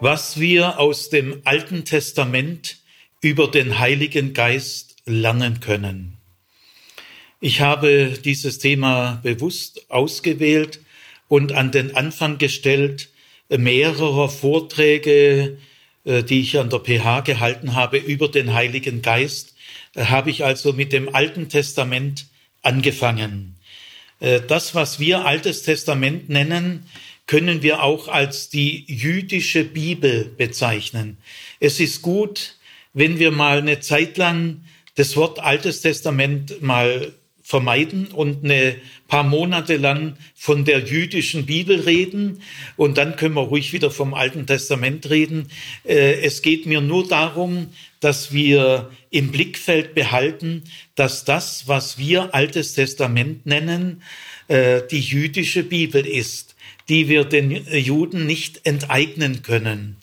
was wir aus dem Alten Testament über den Heiligen Geist lernen können. Ich habe dieses Thema bewusst ausgewählt und an den Anfang gestellt mehrerer Vorträge, äh, die ich an der PH gehalten habe über den Heiligen Geist, äh, habe ich also mit dem Alten Testament angefangen. Äh, das, was wir Altes Testament nennen, können wir auch als die jüdische Bibel bezeichnen. Es ist gut, wenn wir mal eine Zeit lang das Wort Altes Testament mal vermeiden und eine paar Monate lang von der jüdischen Bibel reden und dann können wir ruhig wieder vom Alten Testament reden. Äh, es geht mir nur darum, dass wir im Blickfeld behalten, dass das, was wir Altes Testament nennen, äh, die jüdische Bibel ist die wir den Juden nicht enteignen können.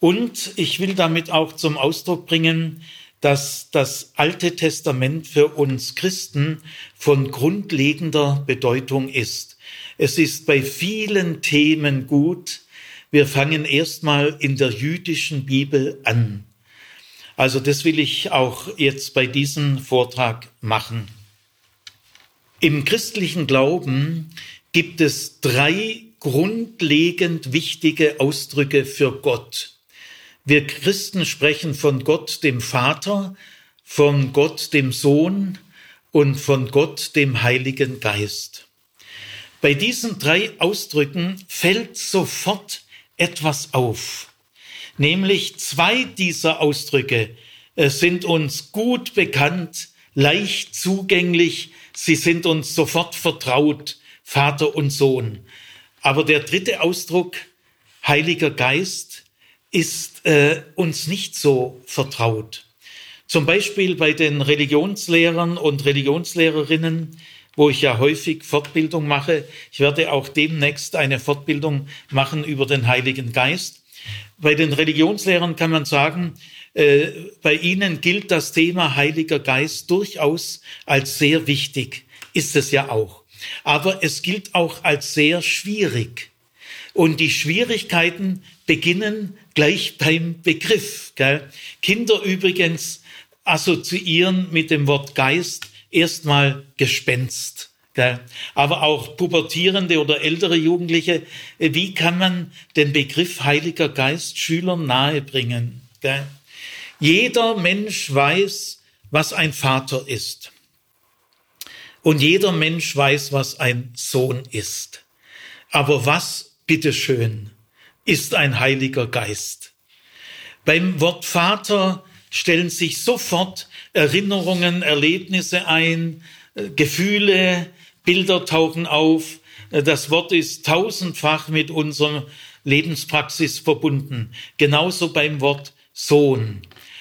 Und ich will damit auch zum Ausdruck bringen, dass das Alte Testament für uns Christen von grundlegender Bedeutung ist. Es ist bei vielen Themen gut. Wir fangen erstmal in der jüdischen Bibel an. Also das will ich auch jetzt bei diesem Vortrag machen. Im christlichen Glauben gibt es drei grundlegend wichtige Ausdrücke für Gott. Wir Christen sprechen von Gott dem Vater, von Gott dem Sohn und von Gott dem Heiligen Geist. Bei diesen drei Ausdrücken fällt sofort etwas auf. Nämlich zwei dieser Ausdrücke äh, sind uns gut bekannt, leicht zugänglich, sie sind uns sofort vertraut, Vater und Sohn. Aber der dritte Ausdruck, Heiliger Geist, ist äh, uns nicht so vertraut. Zum Beispiel bei den Religionslehrern und Religionslehrerinnen, wo ich ja häufig Fortbildung mache. Ich werde auch demnächst eine Fortbildung machen über den Heiligen Geist. Bei den Religionslehrern kann man sagen, äh, bei ihnen gilt das Thema Heiliger Geist durchaus als sehr wichtig. Ist es ja auch aber es gilt auch als sehr schwierig. Und die Schwierigkeiten beginnen gleich beim Begriff. Gell? Kinder übrigens assoziieren mit dem Wort Geist erstmal Gespenst. Gell? Aber auch pubertierende oder ältere Jugendliche, wie kann man den Begriff Heiliger Geist Schülern nahebringen? Gell? Jeder Mensch weiß, was ein Vater ist. Und jeder Mensch weiß, was ein Sohn ist. Aber was, bitteschön, ist ein Heiliger Geist? Beim Wort Vater stellen sich sofort Erinnerungen, Erlebnisse ein, äh, Gefühle, Bilder tauchen auf. Äh, das Wort ist tausendfach mit unserer Lebenspraxis verbunden. Genauso beim Wort Sohn.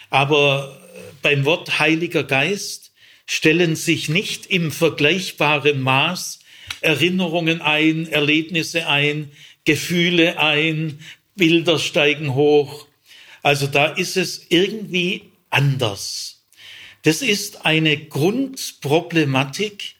Aber äh, beim Wort Heiliger Geist stellen sich nicht im vergleichbaren Maß Erinnerungen ein, Erlebnisse ein, Gefühle ein, Bilder steigen hoch. Also da ist es irgendwie anders. Das ist eine Grundproblematik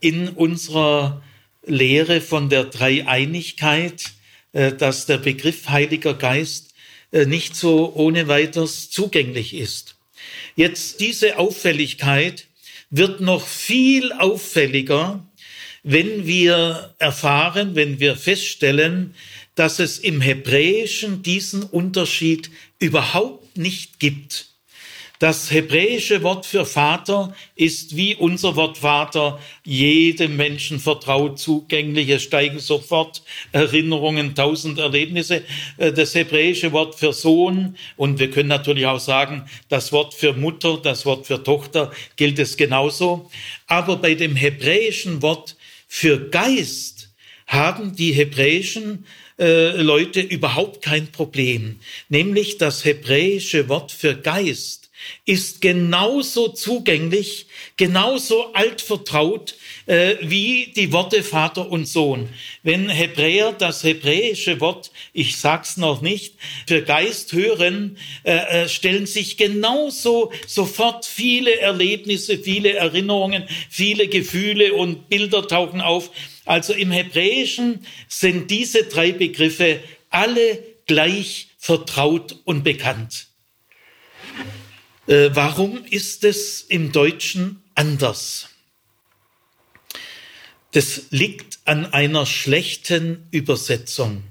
in unserer Lehre von der Dreieinigkeit, äh, dass der Begriff Heiliger Geist äh, nicht so ohne weiteres zugänglich ist. Jetzt diese Auffälligkeit wird noch viel auffälliger, wenn wir erfahren, wenn wir feststellen, dass es im Hebräischen diesen Unterschied überhaupt nicht gibt. Das hebräische Wort für Vater ist wie unser Wort Vater jedem Menschen vertraut zugänglich. Es steigen sofort Erinnerungen, tausend Erlebnisse. Äh, das hebräische Wort für Sohn und wir können natürlich auch sagen, das Wort für Mutter, das Wort für Tochter gilt es genauso. Aber bei dem hebräischen Wort für Geist haben die hebräischen äh, Leute überhaupt kein Problem. Nämlich das hebräische Wort für Geist ist genauso zugänglich, genauso altvertraut äh, wie die Worte Vater und Sohn. Wenn Hebräer das hebräische Wort, ich sag's noch nicht, für Geist hören, äh, äh, stellen sich genauso sofort viele Erlebnisse, viele Erinnerungen, viele Gefühle und Bilder tauchen auf. Also im Hebräischen sind diese drei Begriffe alle gleich vertraut und bekannt. Äh, warum ist es im Deutschen anders? Das liegt an einer schlechten Übersetzung,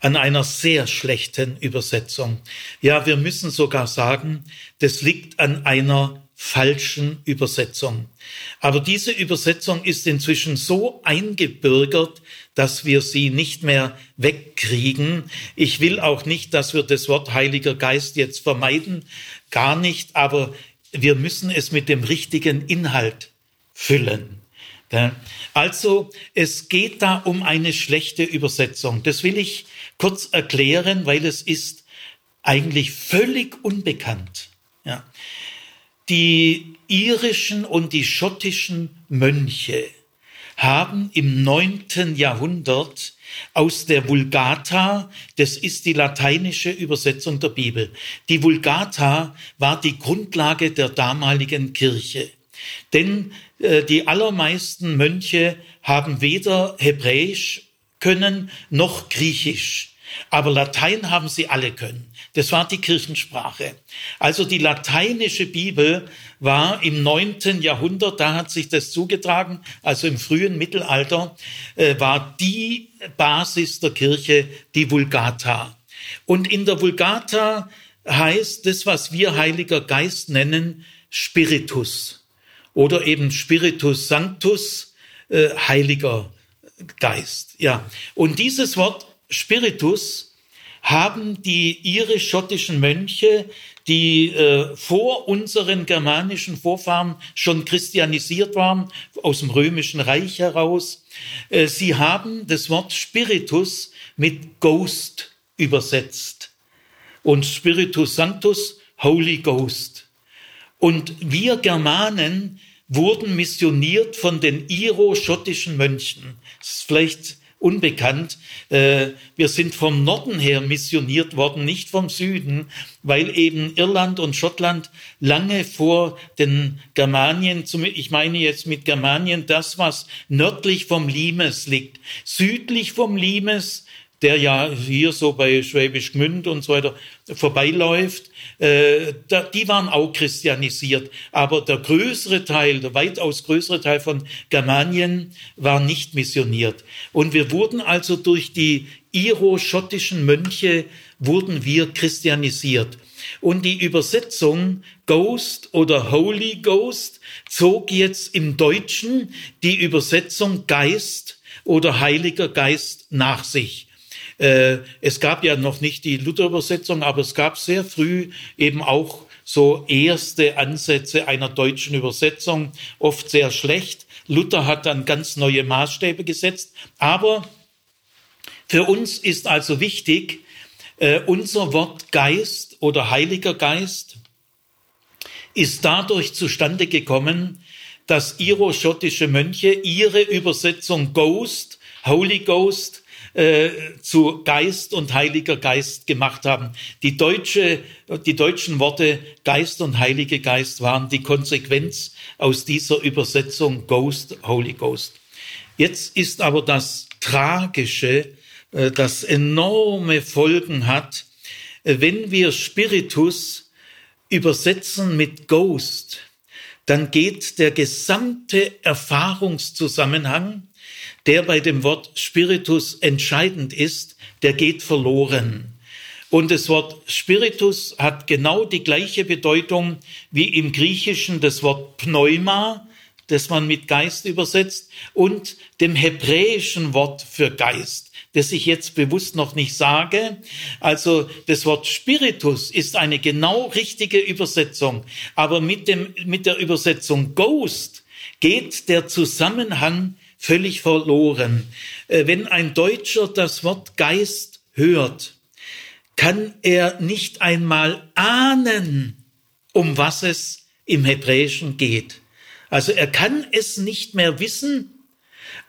an einer sehr schlechten Übersetzung. Ja, wir müssen sogar sagen, das liegt an einer falschen Übersetzung. Aber diese Übersetzung ist inzwischen so eingebürgert, dass wir sie nicht mehr wegkriegen. Ich will auch nicht, dass wir das Wort Heiliger Geist jetzt vermeiden, gar nicht, aber wir müssen es mit dem richtigen Inhalt füllen. Also es geht da um eine schlechte Übersetzung. Das will ich kurz erklären, weil es ist eigentlich völlig unbekannt. Ja. Die irischen und die schottischen Mönche haben im neunten Jahrhundert aus der Vulgata, das ist die lateinische Übersetzung der Bibel. Die Vulgata war die Grundlage der damaligen Kirche. Denn äh, die allermeisten Mönche haben weder Hebräisch können noch Griechisch. Aber Latein haben sie alle können. Das war die Kirchensprache. Also die lateinische Bibel war im neunten Jahrhundert, da hat sich das zugetragen, also im frühen Mittelalter, äh, war die Basis der Kirche die Vulgata. Und in der Vulgata heißt das, was wir Heiliger Geist nennen, Spiritus oder eben Spiritus Sanctus, äh, Heiliger Geist. Ja, und dieses Wort Spiritus haben die irisch-schottischen Mönche, die äh, vor unseren germanischen Vorfahren schon christianisiert waren, aus dem römischen Reich heraus, äh, sie haben das Wort Spiritus mit Ghost übersetzt und Spiritus Sanctus Holy Ghost. Und wir Germanen wurden missioniert von den iro-schottischen Mönchen. Das ist vielleicht unbekannt. Äh, wir sind vom Norden her missioniert worden, nicht vom Süden, weil eben Irland und Schottland lange vor den Germanien, ich meine jetzt mit Germanien das, was nördlich vom Limes liegt. Südlich vom Limes der ja hier so bei Schwäbisch Gmünd und so weiter vorbeiläuft, äh, da, die waren auch christianisiert. Aber der größere Teil, der weitaus größere Teil von Germanien war nicht missioniert. Und wir wurden also durch die iro-schottischen Mönche wurden wir christianisiert. Und die Übersetzung Ghost oder Holy Ghost zog jetzt im Deutschen die Übersetzung Geist oder Heiliger Geist nach sich. Äh, es gab ja noch nicht die Luther-Übersetzung, aber es gab sehr früh eben auch so erste Ansätze einer deutschen Übersetzung, oft sehr schlecht. Luther hat dann ganz neue Maßstäbe gesetzt. Aber für uns ist also wichtig, äh, unser Wort Geist oder Heiliger Geist ist dadurch zustande gekommen, dass iro-schottische Mönche ihre Übersetzung Ghost, Holy Ghost, äh, zu Geist und Heiliger Geist gemacht haben. Die, deutsche, die deutschen Worte Geist und Heilige Geist waren die Konsequenz aus dieser Übersetzung Ghost, Holy Ghost. Jetzt ist aber das Tragische, äh, das enorme Folgen hat, äh, wenn wir Spiritus übersetzen mit Ghost, dann geht der gesamte Erfahrungszusammenhang der bei dem Wort Spiritus entscheidend ist, der geht verloren. Und das Wort Spiritus hat genau die gleiche Bedeutung wie im Griechischen das Wort Pneuma, das man mit Geist übersetzt, und dem hebräischen Wort für Geist, das ich jetzt bewusst noch nicht sage. Also das Wort Spiritus ist eine genau richtige Übersetzung, aber mit, dem, mit der Übersetzung Ghost geht der Zusammenhang völlig verloren. Äh, wenn ein Deutscher das Wort Geist hört, kann er nicht einmal ahnen, um was es im Hebräischen geht. Also er kann es nicht mehr wissen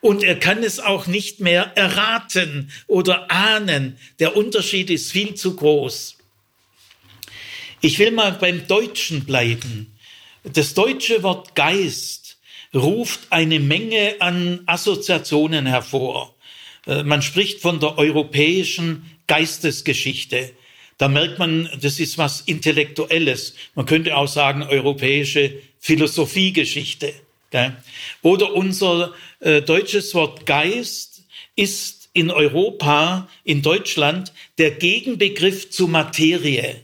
und er kann es auch nicht mehr erraten oder ahnen. Der Unterschied ist viel zu groß. Ich will mal beim Deutschen bleiben. Das deutsche Wort Geist ruft eine Menge an Assoziationen hervor. Äh, man spricht von der europäischen Geistesgeschichte. Da merkt man, das ist was Intellektuelles. Man könnte auch sagen, europäische Philosophiegeschichte. Oder unser äh, deutsches Wort Geist ist in Europa, in Deutschland, der Gegenbegriff zu Materie.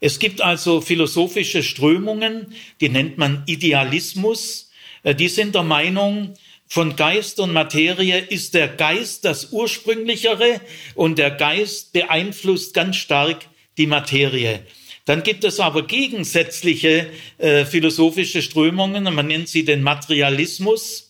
Es gibt also philosophische Strömungen, die nennt man Idealismus. Äh, die sind der Meinung, von Geist und Materie ist der Geist das ursprünglichere und der Geist beeinflusst ganz stark die Materie. Dann gibt es aber gegensätzliche äh, philosophische Strömungen, man nennt sie den Materialismus.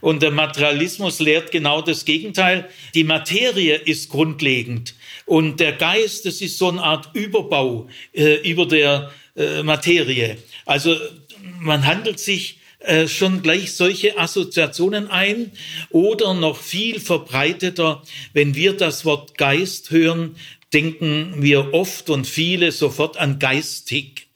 Und der Materialismus lehrt genau das Gegenteil. Die Materie ist grundlegend und der Geist, das ist so eine Art Überbau äh, über der äh, Materie. Also man handelt sich äh, schon gleich solche Assoziationen ein oder noch viel verbreiteter, wenn wir das Wort Geist hören, denken wir oft und viele sofort an geistig.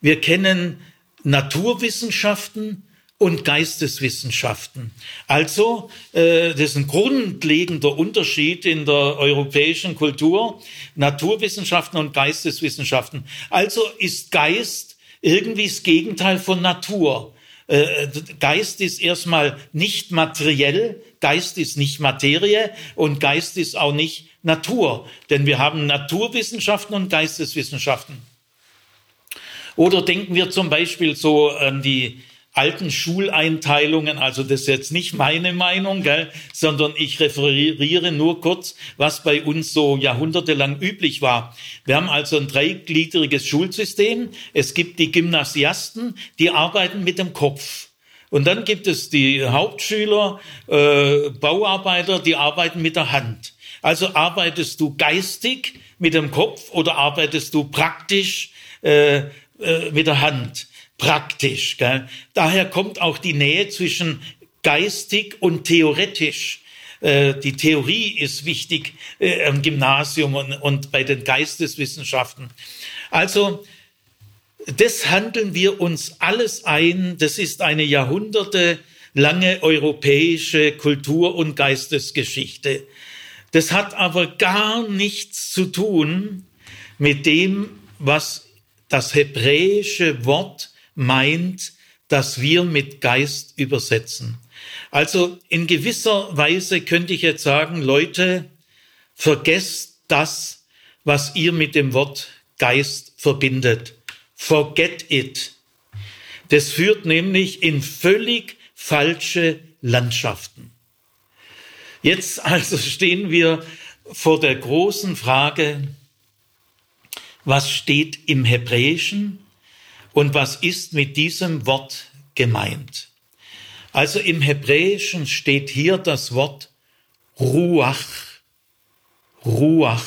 Wir kennen Naturwissenschaften und Geisteswissenschaften. Also, äh, das ist ein grundlegender Unterschied in der europäischen Kultur, Naturwissenschaften und Geisteswissenschaften. Also ist Geist irgendwie das Gegenteil von Natur. Äh, Geist ist erstmal nicht materiell, Geist ist nicht Materie und Geist ist auch nicht Natur, denn wir haben Naturwissenschaften und Geisteswissenschaften. Oder denken wir zum Beispiel so an die alten Schuleinteilungen, also das ist jetzt nicht meine Meinung, gell, sondern ich referiere nur kurz, was bei uns so jahrhundertelang üblich war. Wir haben also ein dreigliedriges Schulsystem. Es gibt die Gymnasiasten, die arbeiten mit dem Kopf. Und dann gibt es die Hauptschüler, äh, Bauarbeiter, die arbeiten mit der Hand. Also arbeitest du geistig mit dem Kopf oder arbeitest du praktisch äh, äh, mit der Hand? Praktisch. Gell? Daher kommt auch die Nähe zwischen geistig und theoretisch. Äh, die Theorie ist wichtig äh, im Gymnasium und, und bei den Geisteswissenschaften. Also, das handeln wir uns alles ein. Das ist eine jahrhundertelange europäische Kultur- und Geistesgeschichte. Das hat aber gar nichts zu tun mit dem, was das hebräische Wort meint, dass wir mit Geist übersetzen. Also in gewisser Weise könnte ich jetzt sagen, Leute, vergesst das, was ihr mit dem Wort Geist verbindet. Forget it. Das führt nämlich in völlig falsche Landschaften. Jetzt also stehen wir vor der großen Frage, was steht im Hebräischen und was ist mit diesem Wort gemeint? Also im Hebräischen steht hier das Wort Ruach. Ruach.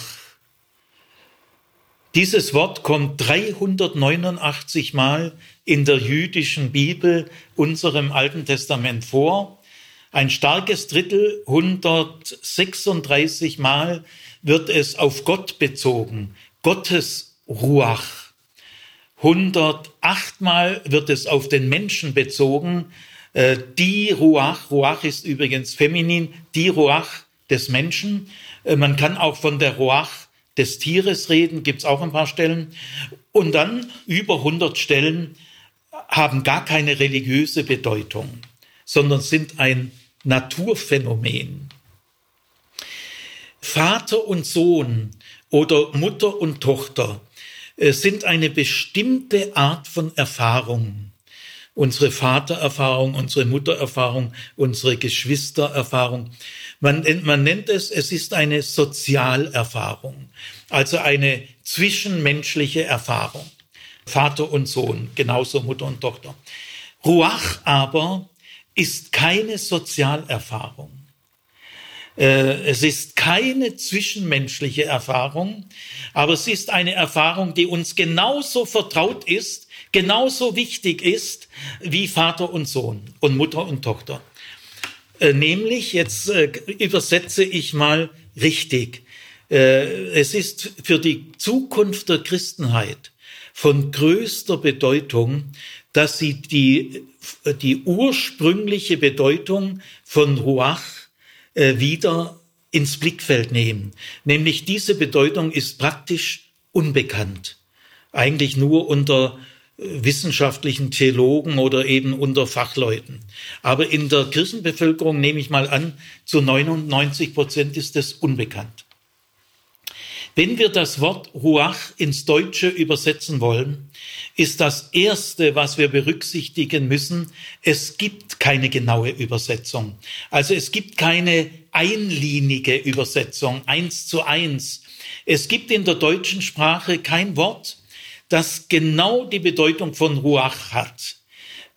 Dieses Wort kommt 389 Mal in der jüdischen Bibel, unserem Alten Testament vor. Ein starkes Drittel, 136 Mal, wird es auf Gott bezogen. Gottes Ruach. 108 Mal wird es auf den Menschen bezogen. Äh, die Ruach, Ruach ist übrigens feminin, die Ruach des Menschen. Äh, man kann auch von der Ruach des Tieres reden, gibt's auch ein paar Stellen. Und dann über 100 Stellen haben gar keine religiöse Bedeutung, sondern sind ein Naturphänomen. Vater und Sohn oder Mutter und Tochter sind eine bestimmte Art von Erfahrung. Unsere Vatererfahrung, unsere Muttererfahrung, unsere Geschwistererfahrung. Man, man nennt es, es ist eine Sozialerfahrung, also eine zwischenmenschliche Erfahrung. Vater und Sohn, genauso Mutter und Tochter. Ruach aber ist keine Sozialerfahrung. Äh, es ist keine zwischenmenschliche Erfahrung, aber es ist eine Erfahrung, die uns genauso vertraut ist, genauso wichtig ist wie Vater und Sohn und Mutter und Tochter. Äh, nämlich, jetzt äh, übersetze ich mal richtig, es ist für die Zukunft der Christenheit von größter Bedeutung, dass sie die, die ursprüngliche Bedeutung von Ruach äh, wieder ins Blickfeld nehmen. Nämlich diese Bedeutung ist praktisch unbekannt. Eigentlich nur unter äh, wissenschaftlichen Theologen oder eben unter Fachleuten. Aber in der Kirchenbevölkerung nehme ich mal an, zu 99 Prozent ist es unbekannt. Wenn wir das Wort Ruach ins Deutsche übersetzen wollen, ist das Erste, was wir berücksichtigen müssen, es gibt keine genaue Übersetzung. Also es gibt keine einlinige Übersetzung, eins zu eins. Es gibt in der deutschen Sprache kein Wort, das genau die Bedeutung von Ruach hat.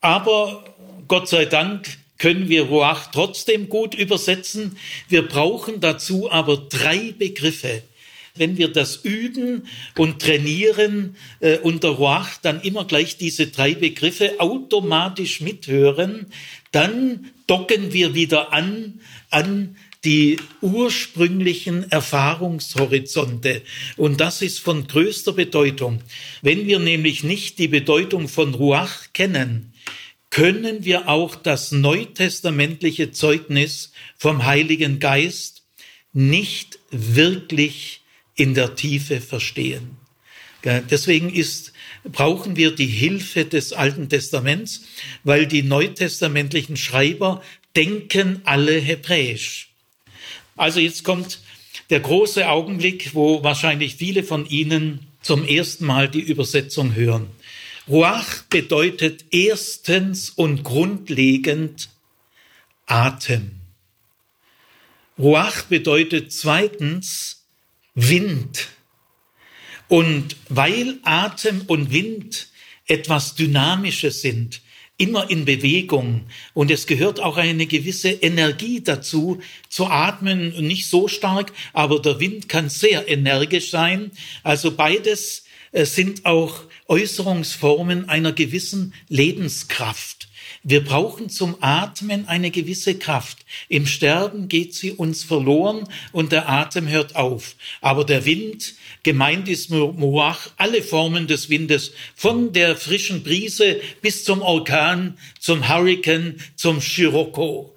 Aber Gott sei Dank können wir Ruach trotzdem gut übersetzen. Wir brauchen dazu aber drei Begriffe wenn wir das üben und trainieren äh, unter Roach, dann immer gleich diese drei Begriffe automatisch mithören, dann docken wir wieder an an die ursprünglichen Erfahrungshorizonte. Und das ist von größter Bedeutung. Wenn wir nämlich nicht die Bedeutung von Ruach kennen, können wir auch das neutestamentliche Zeugnis vom Heiligen Geist nicht wirklich in der Tiefe verstehen. Deswegen ist, brauchen wir die Hilfe des Alten Testaments, weil die neutestamentlichen Schreiber denken alle hebräisch. Also jetzt kommt der große Augenblick, wo wahrscheinlich viele von Ihnen zum ersten Mal die Übersetzung hören. Ruach bedeutet erstens und grundlegend Atem. Ruach bedeutet zweitens Wind. Und weil Atem und Wind etwas Dynamisches sind, immer in Bewegung und es gehört auch eine gewisse Energie dazu, zu atmen, nicht so stark, aber der Wind kann sehr energisch sein. Also beides äh, sind auch Äußerungsformen einer gewissen Lebenskraft. Wir brauchen zum Atmen eine gewisse Kraft. Im Sterben geht sie uns verloren und der Atem hört auf. Aber der Wind, gemeint ist Moach, alle Formen des Windes, von der frischen Brise bis zum Orkan, zum Hurrikan, zum Scirocco.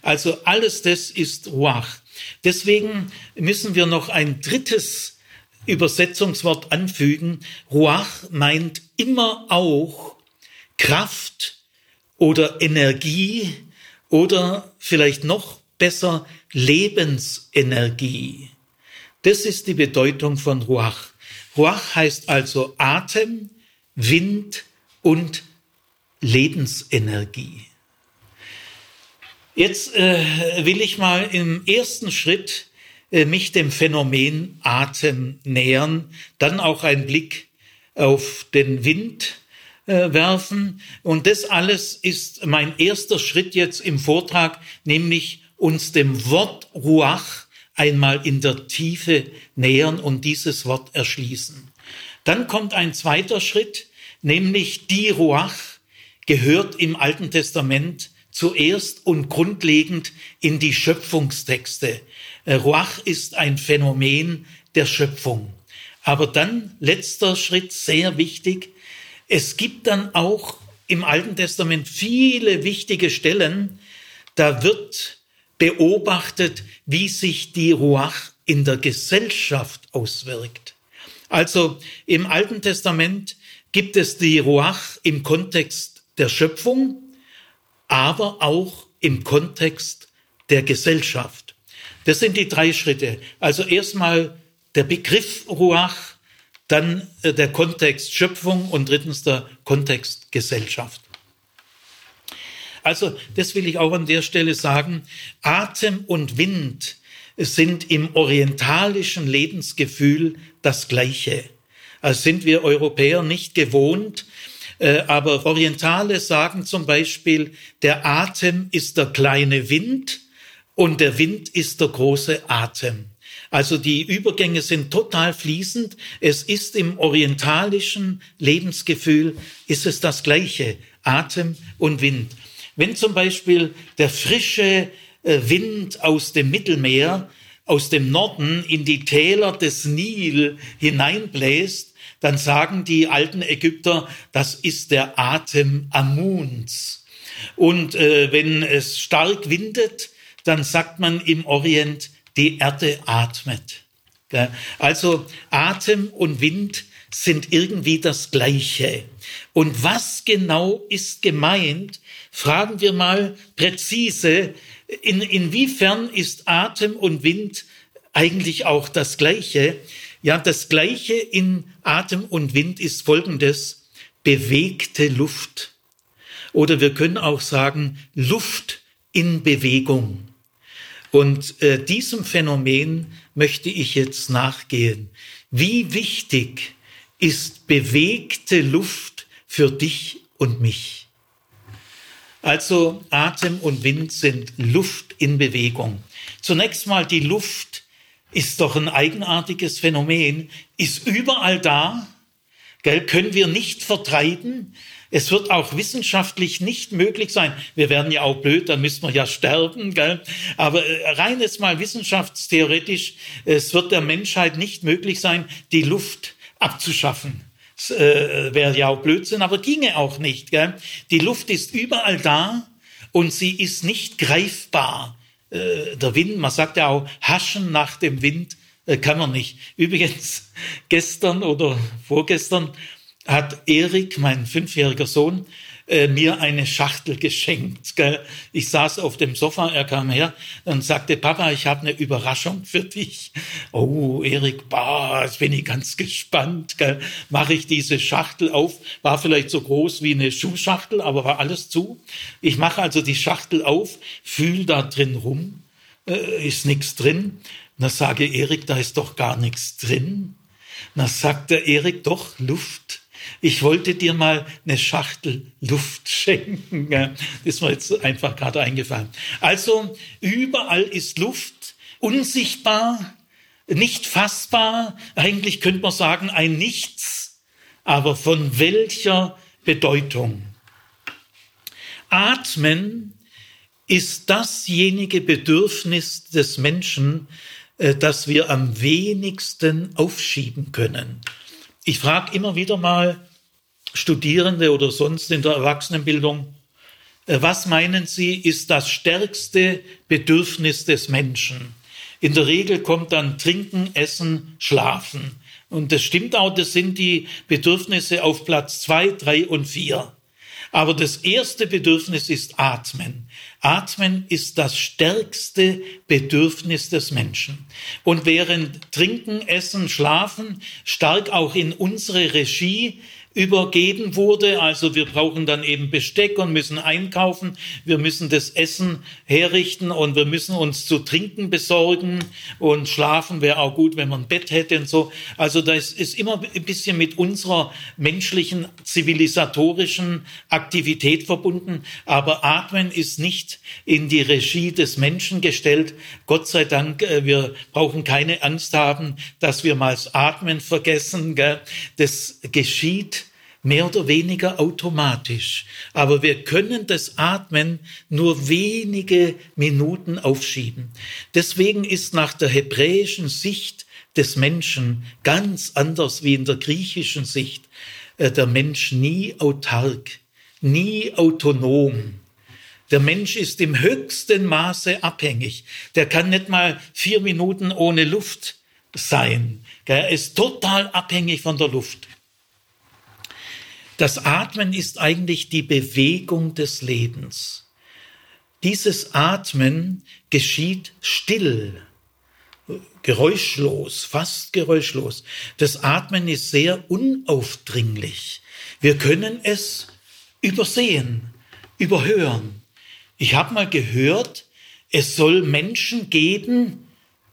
Also alles das ist Ruach. Deswegen müssen wir noch ein drittes Übersetzungswort anfügen. Ruach meint immer auch Kraft, oder Energie oder vielleicht noch besser Lebensenergie. Das ist die Bedeutung von Ruach. Ruach heißt also Atem, Wind und Lebensenergie. Jetzt äh, will ich mal im ersten Schritt äh, mich dem Phänomen Atem nähern, dann auch ein Blick auf den Wind äh, werfen. Und das alles ist mein erster Schritt jetzt im Vortrag, nämlich uns dem Wort Ruach einmal in der Tiefe nähern und dieses Wort erschließen. Dann kommt ein zweiter Schritt, nämlich die Ruach gehört im Alten Testament zuerst und grundlegend in die Schöpfungstexte. Äh, Ruach ist ein Phänomen der Schöpfung. Aber dann, letzter Schritt, sehr wichtig, es gibt dann auch im Alten Testament viele wichtige Stellen, da wird beobachtet, wie sich die Ruach in der Gesellschaft auswirkt. Also im Alten Testament gibt es die Ruach im Kontext der Schöpfung, aber auch im Kontext der Gesellschaft. Das sind die drei Schritte. Also erstmal der Begriff Ruach, dann äh, der Kontext Schöpfung und drittens der Kontext Gesellschaft. Also, das will ich auch an der Stelle sagen. Atem und Wind sind im orientalischen Lebensgefühl das Gleiche. Also sind wir Europäer nicht gewohnt, äh, aber Orientale sagen zum Beispiel, der Atem ist der kleine Wind und der Wind ist der große Atem. Also die Übergänge sind total fließend. Es ist im orientalischen Lebensgefühl, ist es das Gleiche, Atem und Wind. Wenn zum Beispiel der frische äh, Wind aus dem Mittelmeer, aus dem Norden in die Täler des Nil hineinbläst, dann sagen die alten Ägypter, das ist der Atem Amuns. Und äh, wenn es stark windet, dann sagt man im Orient, die Erde atmet. Also Atem und Wind sind irgendwie das Gleiche. Und was genau ist gemeint? Fragen wir mal präzise, in, inwiefern ist Atem und Wind eigentlich auch das Gleiche? Ja, das Gleiche in Atem und Wind ist folgendes, bewegte Luft. Oder wir können auch sagen, Luft in Bewegung. Und äh, diesem Phänomen möchte ich jetzt nachgehen. Wie wichtig ist bewegte Luft für dich und mich? Also Atem und Wind sind Luft in Bewegung. Zunächst mal die Luft ist doch ein eigenartiges Phänomen, ist überall da, gell, können wir nicht vertreiben. Es wird auch wissenschaftlich nicht möglich sein. Wir werden ja auch blöd, dann müssen wir ja sterben, gell? Aber äh, rein jetzt mal wissenschaftstheoretisch, es wird der Menschheit nicht möglich sein, die Luft abzuschaffen. Äh, wäre ja auch Blödsinn, aber ginge auch nicht. Gell? Die Luft ist überall da und sie ist nicht greifbar. Äh, der Wind, man sagt ja auch, haschen nach dem Wind äh, kann man nicht. Übrigens, gestern oder vorgestern hat Erik, mein fünfjähriger Sohn, äh, mir eine Schachtel geschenkt. Gell? Ich saß auf dem Sofa, er kam her und sagte, Papa, ich habe eine Überraschung für dich. Oh, Erik, bah, jetzt bin ich ganz gespannt. Mache ich diese Schachtel auf, war vielleicht so groß wie eine Schuhschachtel, aber war alles zu. Ich mache also die Schachtel auf, fühl da drin rum, äh, ist nichts drin. Na sage Erik, da ist doch gar nichts drin. Na sagt der Erik, doch, Luft ich wollte dir mal eine Schachtel Luft schenken. Das ist mir jetzt einfach gerade eingefallen. Also überall ist Luft, unsichtbar, nicht fassbar. Eigentlich könnte man sagen, ein Nichts. Aber von welcher Bedeutung? Atmen ist dasjenige Bedürfnis des Menschen, äh, das wir am wenigsten aufschieben können. Ich frage immer wieder mal Studierende oder sonst in der Erwachsenenbildung, äh, was meinen Sie, ist das stärkste Bedürfnis des Menschen? In der Regel kommt dann Trinken, Essen, Schlafen. Und das stimmt auch, das sind die Bedürfnisse auf Platz zwei, drei und vier. Aber das erste Bedürfnis ist Atmen. Atmen ist das stärkste Bedürfnis des Menschen. Und während Trinken, Essen, Schlafen stark auch in unsere Regie übergeben wurde. Also wir brauchen dann eben Besteck und müssen einkaufen. Wir müssen das Essen herrichten und wir müssen uns zu trinken besorgen und schlafen wäre auch gut, wenn man ein Bett hätte und so. Also das ist immer ein bisschen mit unserer menschlichen zivilisatorischen Aktivität verbunden. Aber Atmen ist nicht in die Regie des Menschen gestellt. Gott sei Dank, äh, wir brauchen keine Angst haben, dass wir mal das Atmen vergessen. Das geschieht mehr oder weniger automatisch. Aber wir können das Atmen nur wenige Minuten aufschieben. Deswegen ist nach der hebräischen Sicht des Menschen ganz anders wie in der griechischen Sicht äh, der Mensch nie autark, nie autonom. Der Mensch ist im höchsten Maße abhängig. Der kann nicht mal vier Minuten ohne Luft sein. Er ist total abhängig von der Luft. Das Atmen ist eigentlich die Bewegung des Lebens. Dieses Atmen geschieht still, geräuschlos, fast geräuschlos. Das Atmen ist sehr unaufdringlich. Wir können es übersehen, überhören. Ich habe mal gehört, es soll Menschen geben,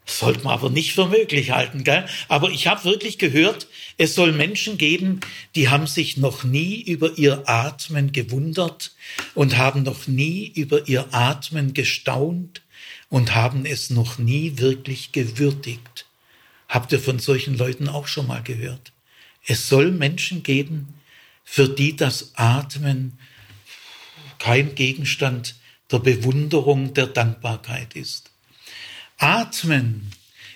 sollte man aber nicht für möglich halten, gell? Aber ich habe wirklich gehört, es soll Menschen geben, die haben sich noch nie über ihr Atmen gewundert und haben noch nie über ihr Atmen gestaunt und haben es noch nie wirklich gewürdigt. Habt ihr von solchen Leuten auch schon mal gehört? Es soll Menschen geben, für die das Atmen kein Gegenstand der Bewunderung, der Dankbarkeit ist. Atmen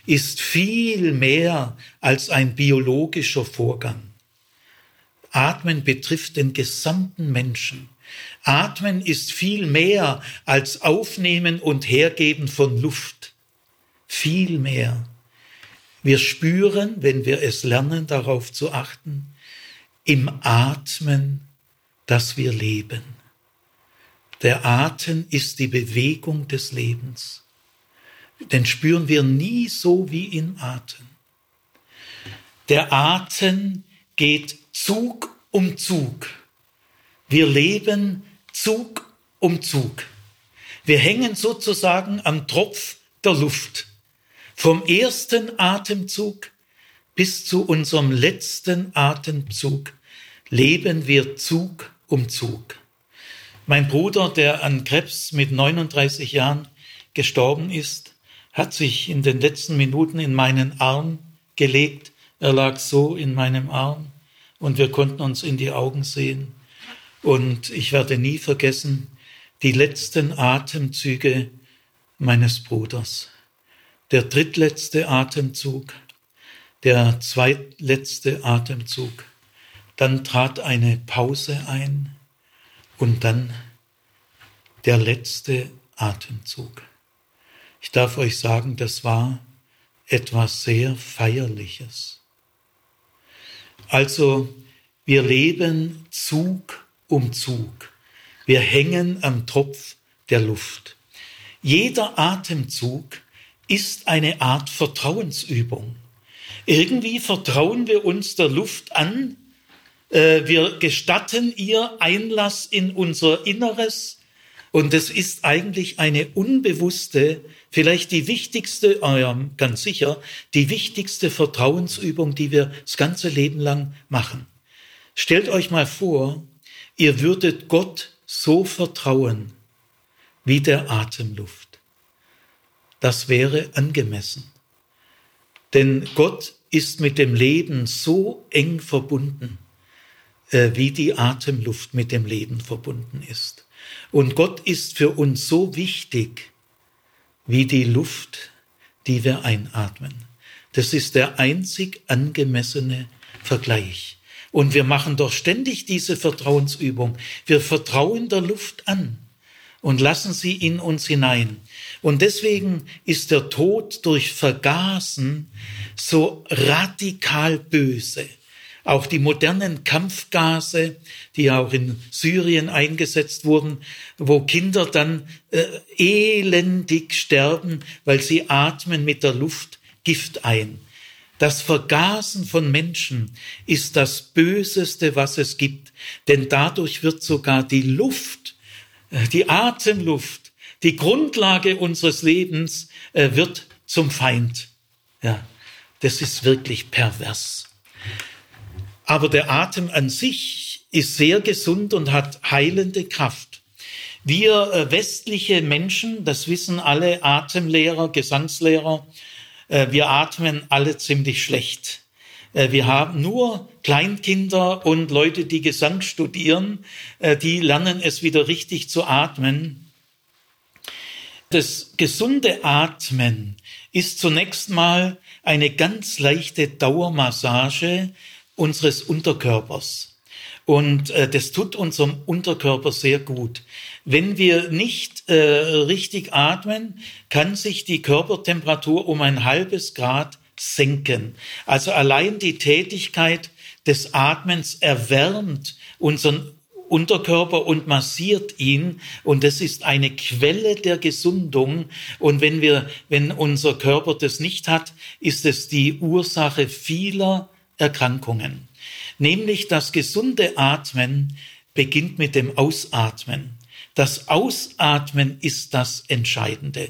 ist viel mehr als ein biologischer Vorgang. Atmen betrifft den gesamten Menschen. Atmen ist viel mehr als Aufnehmen und Hergeben von Luft. viel mehr. Wir spüren, wenn wir es lernen, darauf zu achten, im Atmen, dass wir leben. Der Atem ist die Bewegung des Lebens. Den spüren wir nie so wie im Atem. Der Atem geht Zug um Zug. Wir leben Zug um Zug. Wir hängen sozusagen am Tropf der Luft. Vom ersten Atemzug bis zu unserem letzten Atemzug leben wir Zug um Zug. Mein Bruder, der an Krebs mit 39 Jahren gestorben ist, hat sich in den letzten Minuten in meinen Arm gelegt. Er lag so in meinem Arm und wir konnten uns in die Augen sehen. Und ich werde nie vergessen die letzten Atemzüge meines Bruders der drittletzte Atemzug, der zweitletzte Atemzug. Dann trat eine Pause ein und dann der letzte Atemzug. Ich darf euch sagen, das war etwas sehr Feierliches. Also, wir leben Zug um Zug. Wir hängen am Tropf der Luft. Jeder Atemzug ist eine Art Vertrauensübung. Irgendwie vertrauen wir uns der Luft an, äh, wir gestatten ihr Einlass in unser Inneres und es ist eigentlich eine unbewusste, vielleicht die wichtigste, oh ja, ganz sicher, die wichtigste Vertrauensübung, die wir das ganze Leben lang machen. Stellt euch mal vor, ihr würdet Gott so vertrauen wie der Atemluft das wäre angemessen. Denn Gott ist mit dem Leben so eng verbunden, äh, wie die Atemluft mit dem Leben verbunden ist. Und Gott ist für uns so wichtig, wie die Luft, die wir einatmen. Das ist der einzig angemessene Vergleich. Und wir machen doch ständig diese Vertrauensübung. Wir vertrauen der Luft an und lassen sie in uns hinein. Und deswegen ist der Tod durch Vergasen so radikal böse. Auch die modernen Kampfgase, die auch in Syrien eingesetzt wurden, wo Kinder dann äh, elendig sterben, weil sie atmen mit der Luft Gift ein. Das Vergasen von Menschen ist das Böseste, was es gibt, denn dadurch wird sogar die Luft, äh, die Atemluft, die Grundlage unseres Lebens äh, wird zum Feind. Ja, das ist wirklich pervers. Aber der Atem an sich ist sehr gesund und hat heilende Kraft. Wir äh, westliche Menschen, das wissen alle Atemlehrer, Gesangslehrer, äh, wir atmen alle ziemlich schlecht. Äh, wir haben nur Kleinkinder und Leute, die Gesang studieren, die lernen es wieder richtig zu atmen. Das gesunde Atmen ist zunächst mal eine ganz leichte Dauermassage unseres Unterkörpers. Und äh, das tut unserem Unterkörper sehr gut. Wenn wir nicht äh, richtig atmen, kann sich die Körpertemperatur um ein halbes Grad senken. Also allein die Tätigkeit des Atmens erwärmt unseren Unterkörper und massiert ihn. Und das ist eine Quelle der Gesundung. Und wenn wir, wenn unser Körper das nicht hat, ist es die Ursache vieler Erkrankungen. Nämlich das gesunde Atmen beginnt mit dem Ausatmen. Das Ausatmen ist das Entscheidende.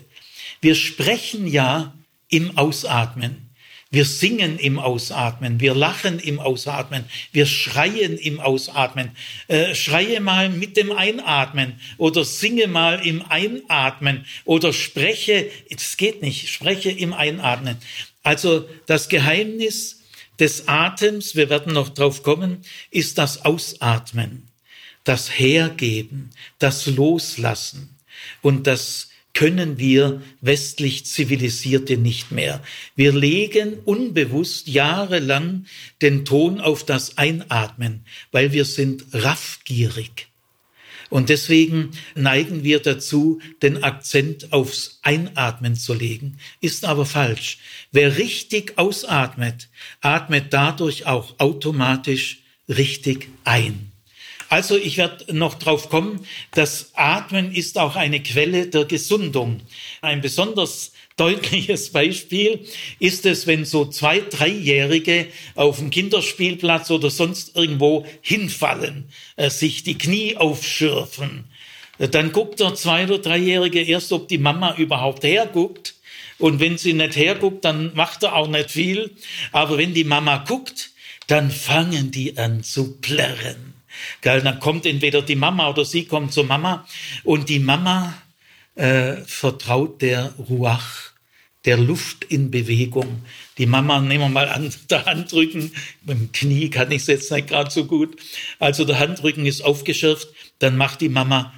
Wir sprechen ja im Ausatmen. Wir singen im Ausatmen, wir lachen im Ausatmen, wir schreien im Ausatmen. Äh, schreie mal mit dem Einatmen oder singe mal im Einatmen oder spreche, es geht nicht, spreche im Einatmen. Also das Geheimnis des Atems, wir werden noch drauf kommen, ist das Ausatmen, das Hergeben, das Loslassen und das können wir westlich Zivilisierte nicht mehr. Wir legen unbewusst jahrelang den Ton auf das Einatmen, weil wir sind raffgierig. Und deswegen neigen wir dazu, den Akzent aufs Einatmen zu legen. Ist aber falsch. Wer richtig ausatmet, atmet dadurch auch automatisch richtig ein. Also ich werde noch drauf kommen, das Atmen ist auch eine Quelle der Gesundung. Ein besonders deutliches Beispiel ist es, wenn so zwei, dreijährige auf dem Kinderspielplatz oder sonst irgendwo hinfallen, äh, sich die Knie aufschürfen. Dann guckt der zwei- oder dreijährige erst, ob die Mama überhaupt herguckt. Und wenn sie nicht herguckt, dann macht er auch nicht viel. Aber wenn die Mama guckt, dann fangen die an zu plärren. Gell, dann kommt entweder die Mama oder sie kommt zur Mama und die Mama äh, vertraut der Ruach, der Luft in Bewegung. Die Mama, nehmen wir mal an, der Handrücken, dem Knie kann ich es jetzt nicht gerade so gut. Also der Handrücken ist aufgeschürft, dann macht die Mama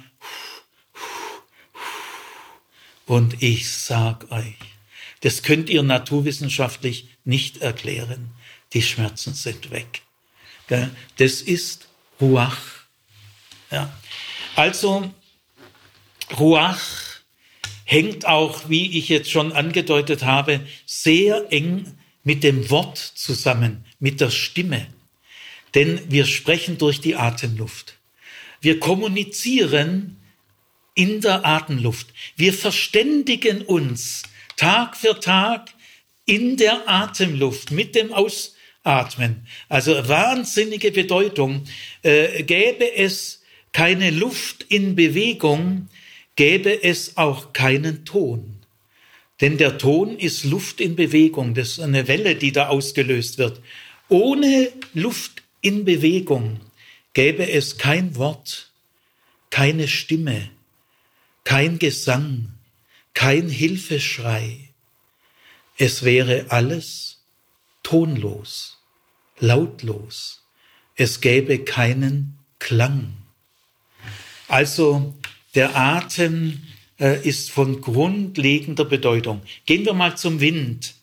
und ich sag euch, das könnt ihr naturwissenschaftlich nicht erklären. Die Schmerzen sind weg. Das ist Ruach. Ja. Also Ruach hängt auch, wie ich jetzt schon angedeutet habe, sehr eng mit dem Wort zusammen, mit der Stimme. Denn wir sprechen durch die Atemluft. Wir kommunizieren in der Atemluft. Wir verständigen uns Tag für Tag in der Atemluft mit dem Ausatmen. Also wahnsinnige Bedeutung. Äh, gäbe es keine Luft in Bewegung, gäbe es auch keinen Ton. Denn der Ton ist Luft in Bewegung, das ist eine Welle, die da ausgelöst wird. Ohne Luft in Bewegung gäbe es kein Wort, keine Stimme, kein Gesang, kein Hilfeschrei. Es wäre alles tonlos, lautlos. Es gäbe keinen Klang. Also der Atem äh, ist von grundlegender Bedeutung. Gehen wir mal zum Wind.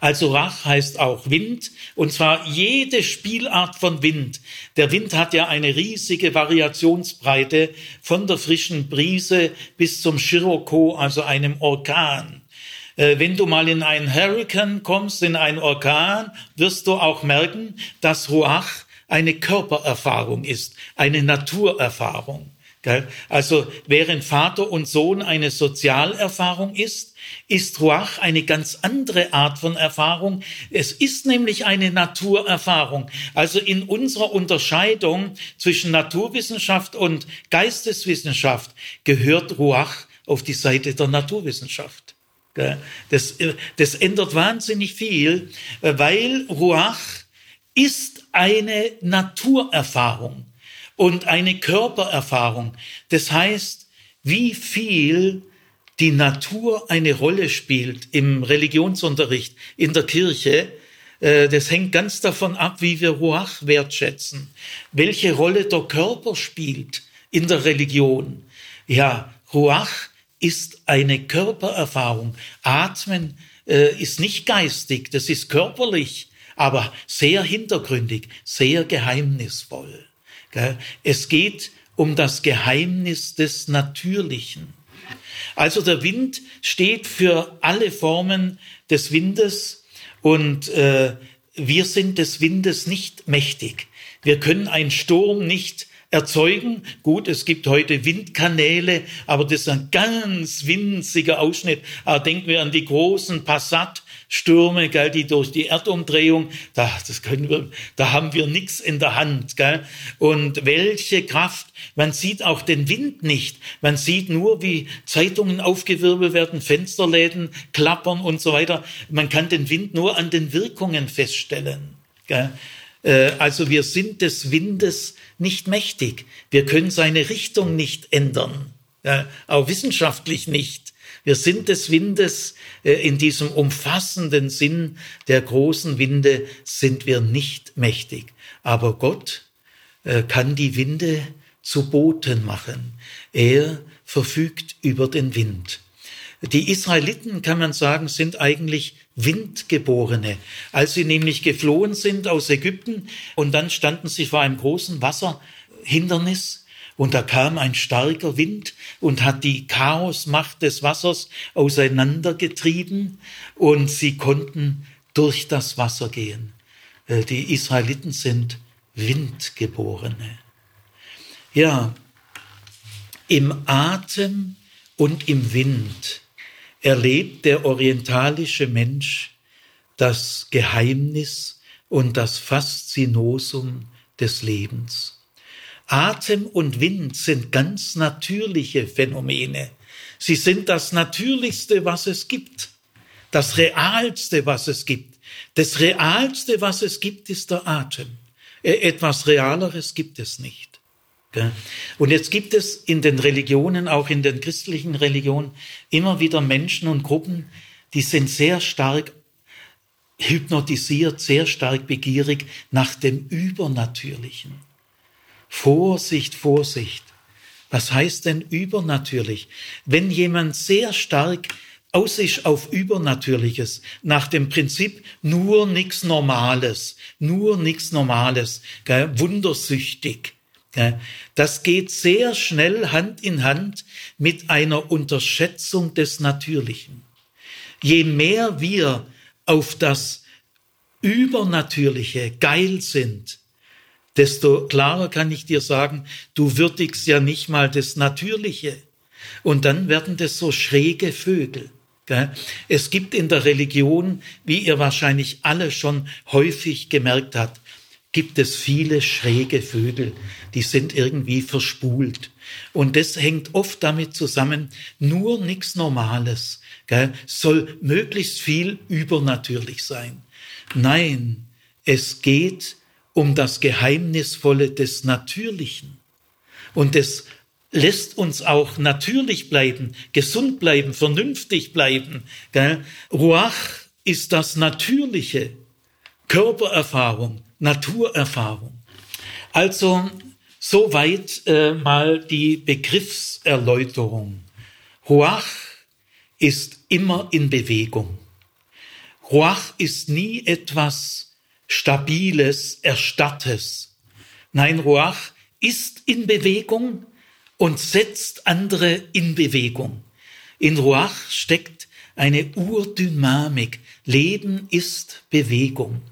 Also Rach heißt auch Wind, und zwar jede Spielart von Wind. Der Wind hat ja eine riesige Variationsbreite von der frischen Brise bis zum Scirocco, also einem Orkan. Äh, wenn du mal in einen Hurricane kommst, in einen Orkan, wirst du auch merken, dass Ruach eine Körpererfahrung ist, eine Naturerfahrung. Also während Vater und Sohn eine Sozialerfahrung ist, ist Ruach eine ganz andere Art von Erfahrung. Es ist nämlich eine Naturerfahrung. Also in unserer Unterscheidung zwischen Naturwissenschaft und Geisteswissenschaft gehört Ruach auf die Seite der Naturwissenschaft. Das, das ändert wahnsinnig viel, weil Ruach ist eine Naturerfahrung und eine Körpererfahrung. Das heißt, wie viel die Natur eine Rolle spielt im Religionsunterricht in der Kirche, äh, das hängt ganz davon ab, wie wir Ruach wertschätzen, welche Rolle der Körper spielt in der Religion. Ja, Ruach ist eine Körpererfahrung. Atmen äh, ist nicht geistig, das ist körperlich, aber sehr hintergründig, sehr geheimnisvoll. Es geht um das Geheimnis des Natürlichen. Also der Wind steht für alle Formen des Windes und äh, wir sind des Windes nicht mächtig. Wir können einen Sturm nicht erzeugen. Gut, es gibt heute Windkanäle, aber das ist ein ganz winziger Ausschnitt. Aber denken wir an die großen Passat Stürme, gell, die durch die Erdumdrehung, da, das können wir, da haben wir nichts in der Hand, gell. Und welche Kraft, man sieht auch den Wind nicht. Man sieht nur, wie Zeitungen aufgewirbelt werden, Fensterläden klappern und so weiter. Man kann den Wind nur an den Wirkungen feststellen, gell. Äh, also wir sind des Windes nicht mächtig. Wir können seine Richtung nicht ändern. Auch wissenschaftlich nicht. Wir sind des Windes äh, in diesem umfassenden Sinn der großen Winde sind wir nicht mächtig. Aber Gott äh, kann die Winde zu Booten machen. Er verfügt über den Wind. Die Israeliten, kann man sagen, sind eigentlich Windgeborene. Als sie nämlich geflohen sind aus Ägypten und dann standen sie vor einem großen Wasserhindernis, und da kam ein starker Wind und hat die Chaosmacht des Wassers auseinandergetrieben und sie konnten durch das Wasser gehen. Äh, die Israeliten sind Windgeborene. Ja, im Atem und im Wind erlebt der orientalische Mensch das Geheimnis und das Faszinosum des Lebens. Atem und Wind sind ganz natürliche Phänomene. Sie sind das Natürlichste, was es gibt, das Realste, was es gibt. Das Realste, was es gibt, ist der Atem. Äh, etwas Realeres gibt es nicht. Und jetzt gibt es in den Religionen, auch in den christlichen Religionen, immer wieder Menschen und Gruppen, die sind sehr stark hypnotisiert, sehr stark begierig nach dem Übernatürlichen. Vorsicht, Vorsicht. Was heißt denn übernatürlich? Wenn jemand sehr stark aus ist auf Übernatürliches, nach dem Prinzip nur nichts Normales, nur nichts Normales, gell, wundersüchtig. Gell, das geht sehr schnell Hand in Hand mit einer Unterschätzung des Natürlichen. Je mehr wir auf das Übernatürliche geil sind, desto klarer kann ich dir sagen, du würdigst ja nicht mal das Natürliche. Und dann werden das so schräge Vögel. Es gibt in der Religion, wie ihr wahrscheinlich alle schon häufig gemerkt habt, gibt es viele schräge Vögel, die sind irgendwie verspult. Und das hängt oft damit zusammen, nur nichts Normales, gell, soll möglichst viel übernatürlich sein. Nein, es geht um das Geheimnisvolle des Natürlichen. Und es lässt uns auch natürlich bleiben, gesund bleiben, vernünftig bleiben. Gell? Ruach ist das Natürliche, Körpererfahrung, Naturerfahrung. Also soweit äh, mal die Begriffserläuterung. Ruach ist immer in Bewegung. Ruach ist nie etwas Stabiles, Erstarrtes. Nein, Ruach ist in Bewegung und setzt andere in Bewegung. In Ruach steckt eine Urdynamik. Leben ist Bewegung.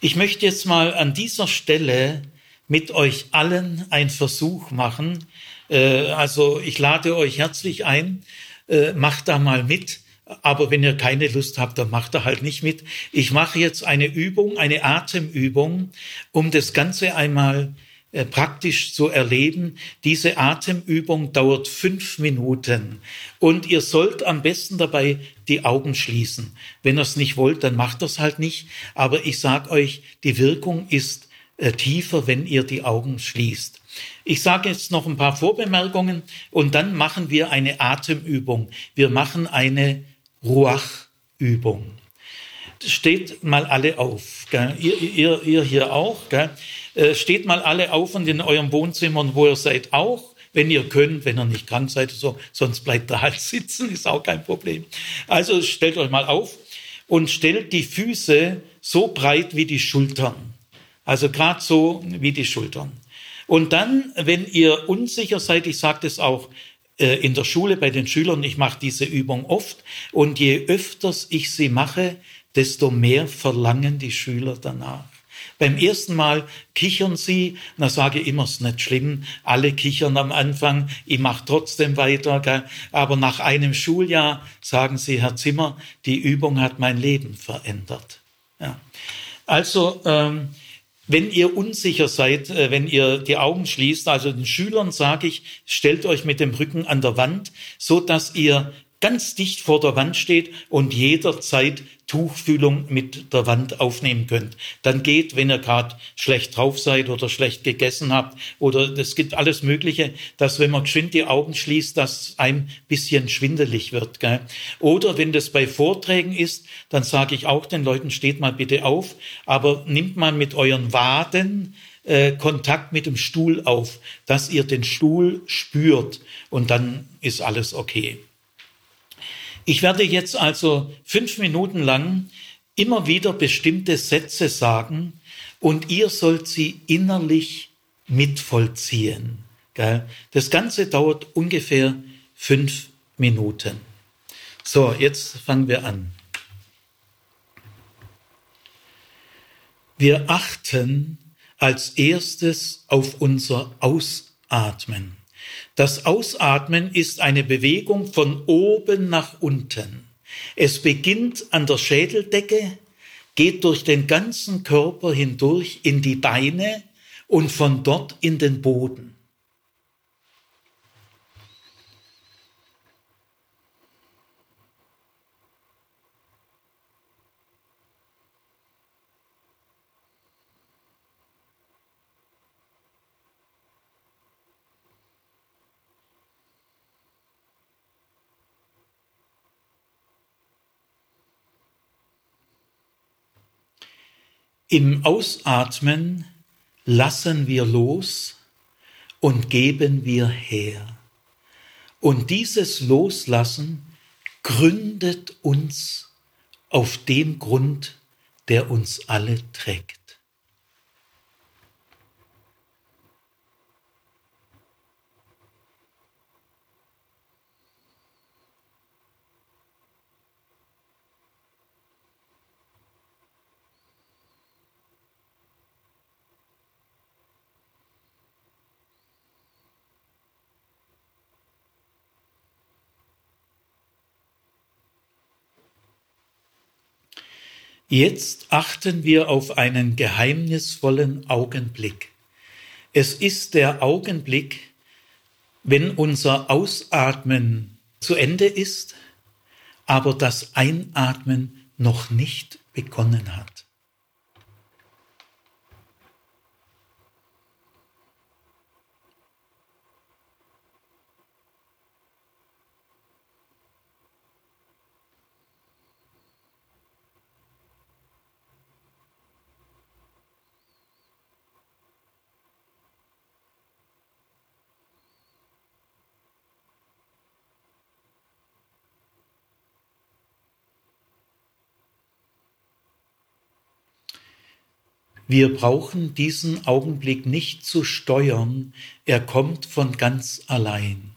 Ich möchte jetzt mal an dieser Stelle mit euch allen einen Versuch machen. Äh, also ich lade euch herzlich ein, äh, macht da mal mit aber wenn ihr keine Lust habt, dann macht er halt nicht mit. Ich mache jetzt eine Übung, eine Atemübung, um das Ganze einmal äh, praktisch zu erleben. Diese Atemübung dauert fünf Minuten und ihr sollt am besten dabei die Augen schließen. Wenn ihr es nicht wollt, dann macht das halt nicht. Aber ich sag euch, die Wirkung ist äh, tiefer, wenn ihr die Augen schließt. Ich sage jetzt noch ein paar Vorbemerkungen und dann machen wir eine Atemübung. Wir machen eine Ruach-Übung. Steht mal alle auf. Gell? Ihr, ihr, ihr hier auch. Gell? Äh, steht mal alle auf und in eurem Wohnzimmern, wo ihr seid, auch. Wenn ihr könnt, wenn ihr nicht krank seid, so, sonst bleibt da halt sitzen, ist auch kein Problem. Also stellt euch mal auf und stellt die Füße so breit wie die Schultern. Also gerade so wie die Schultern. Und dann, wenn ihr unsicher seid, ich sage das auch in der Schule bei den Schülern, ich mache diese Übung oft und je öfters ich sie mache, desto mehr verlangen die Schüler danach. Beim ersten Mal kichern sie, na sage ich immer, ist nicht schlimm, alle kichern am Anfang, ich mache trotzdem weiter, aber nach einem Schuljahr sagen sie, Herr Zimmer, die Übung hat mein Leben verändert. Ja. Also ähm, wenn ihr unsicher seid, äh, wenn ihr die Augen schließt, also den Schülern sage ich, stellt euch mit dem Rücken an der Wand, so dass ihr ganz dicht vor der Wand steht und jederzeit Tuchfühlung mit der Wand aufnehmen könnt. Dann geht, wenn ihr gerade schlecht drauf seid oder schlecht gegessen habt oder es gibt alles Mögliche, dass wenn man geschwind die Augen schließt, dass ein bisschen schwindelig wird. Gell? Oder wenn das bei Vorträgen ist, dann sage ich auch den Leuten, steht mal bitte auf, aber nimmt mal mit euren Waden äh, Kontakt mit dem Stuhl auf, dass ihr den Stuhl spürt und dann ist alles okay. Ich werde jetzt also fünf Minuten lang immer wieder bestimmte Sätze sagen und ihr sollt sie innerlich mitvollziehen. Das Ganze dauert ungefähr fünf Minuten. So, jetzt fangen wir an. Wir achten als erstes auf unser Ausatmen. Das Ausatmen ist eine Bewegung von oben nach unten. Es beginnt an der Schädeldecke, geht durch den ganzen Körper hindurch in die Beine und von dort in den Boden. Im Ausatmen lassen wir los und geben wir her. Und dieses Loslassen gründet uns auf dem Grund, der uns alle trägt. Jetzt achten wir auf einen geheimnisvollen Augenblick. Es ist der Augenblick, wenn unser Ausatmen zu Ende ist, aber das Einatmen noch nicht begonnen hat. Wir brauchen diesen Augenblick nicht zu steuern, er kommt von ganz allein.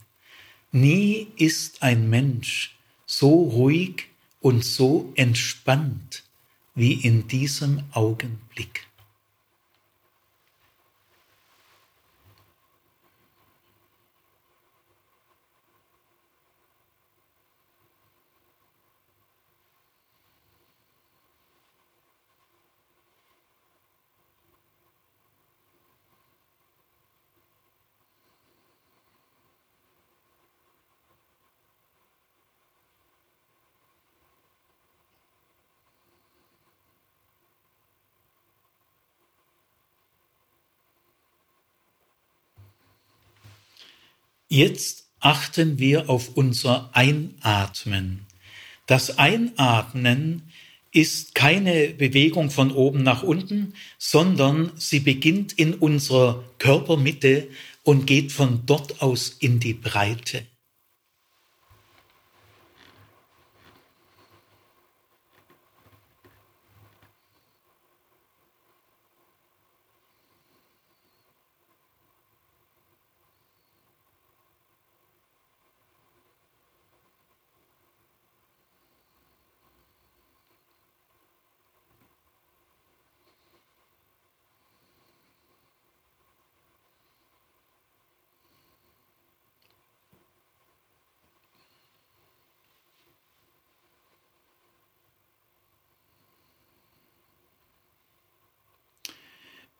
Nie ist ein Mensch so ruhig und so entspannt wie in diesem Augenblick. Jetzt achten wir auf unser Einatmen. Das Einatmen ist keine Bewegung von oben nach unten, sondern sie beginnt in unserer Körpermitte und geht von dort aus in die Breite.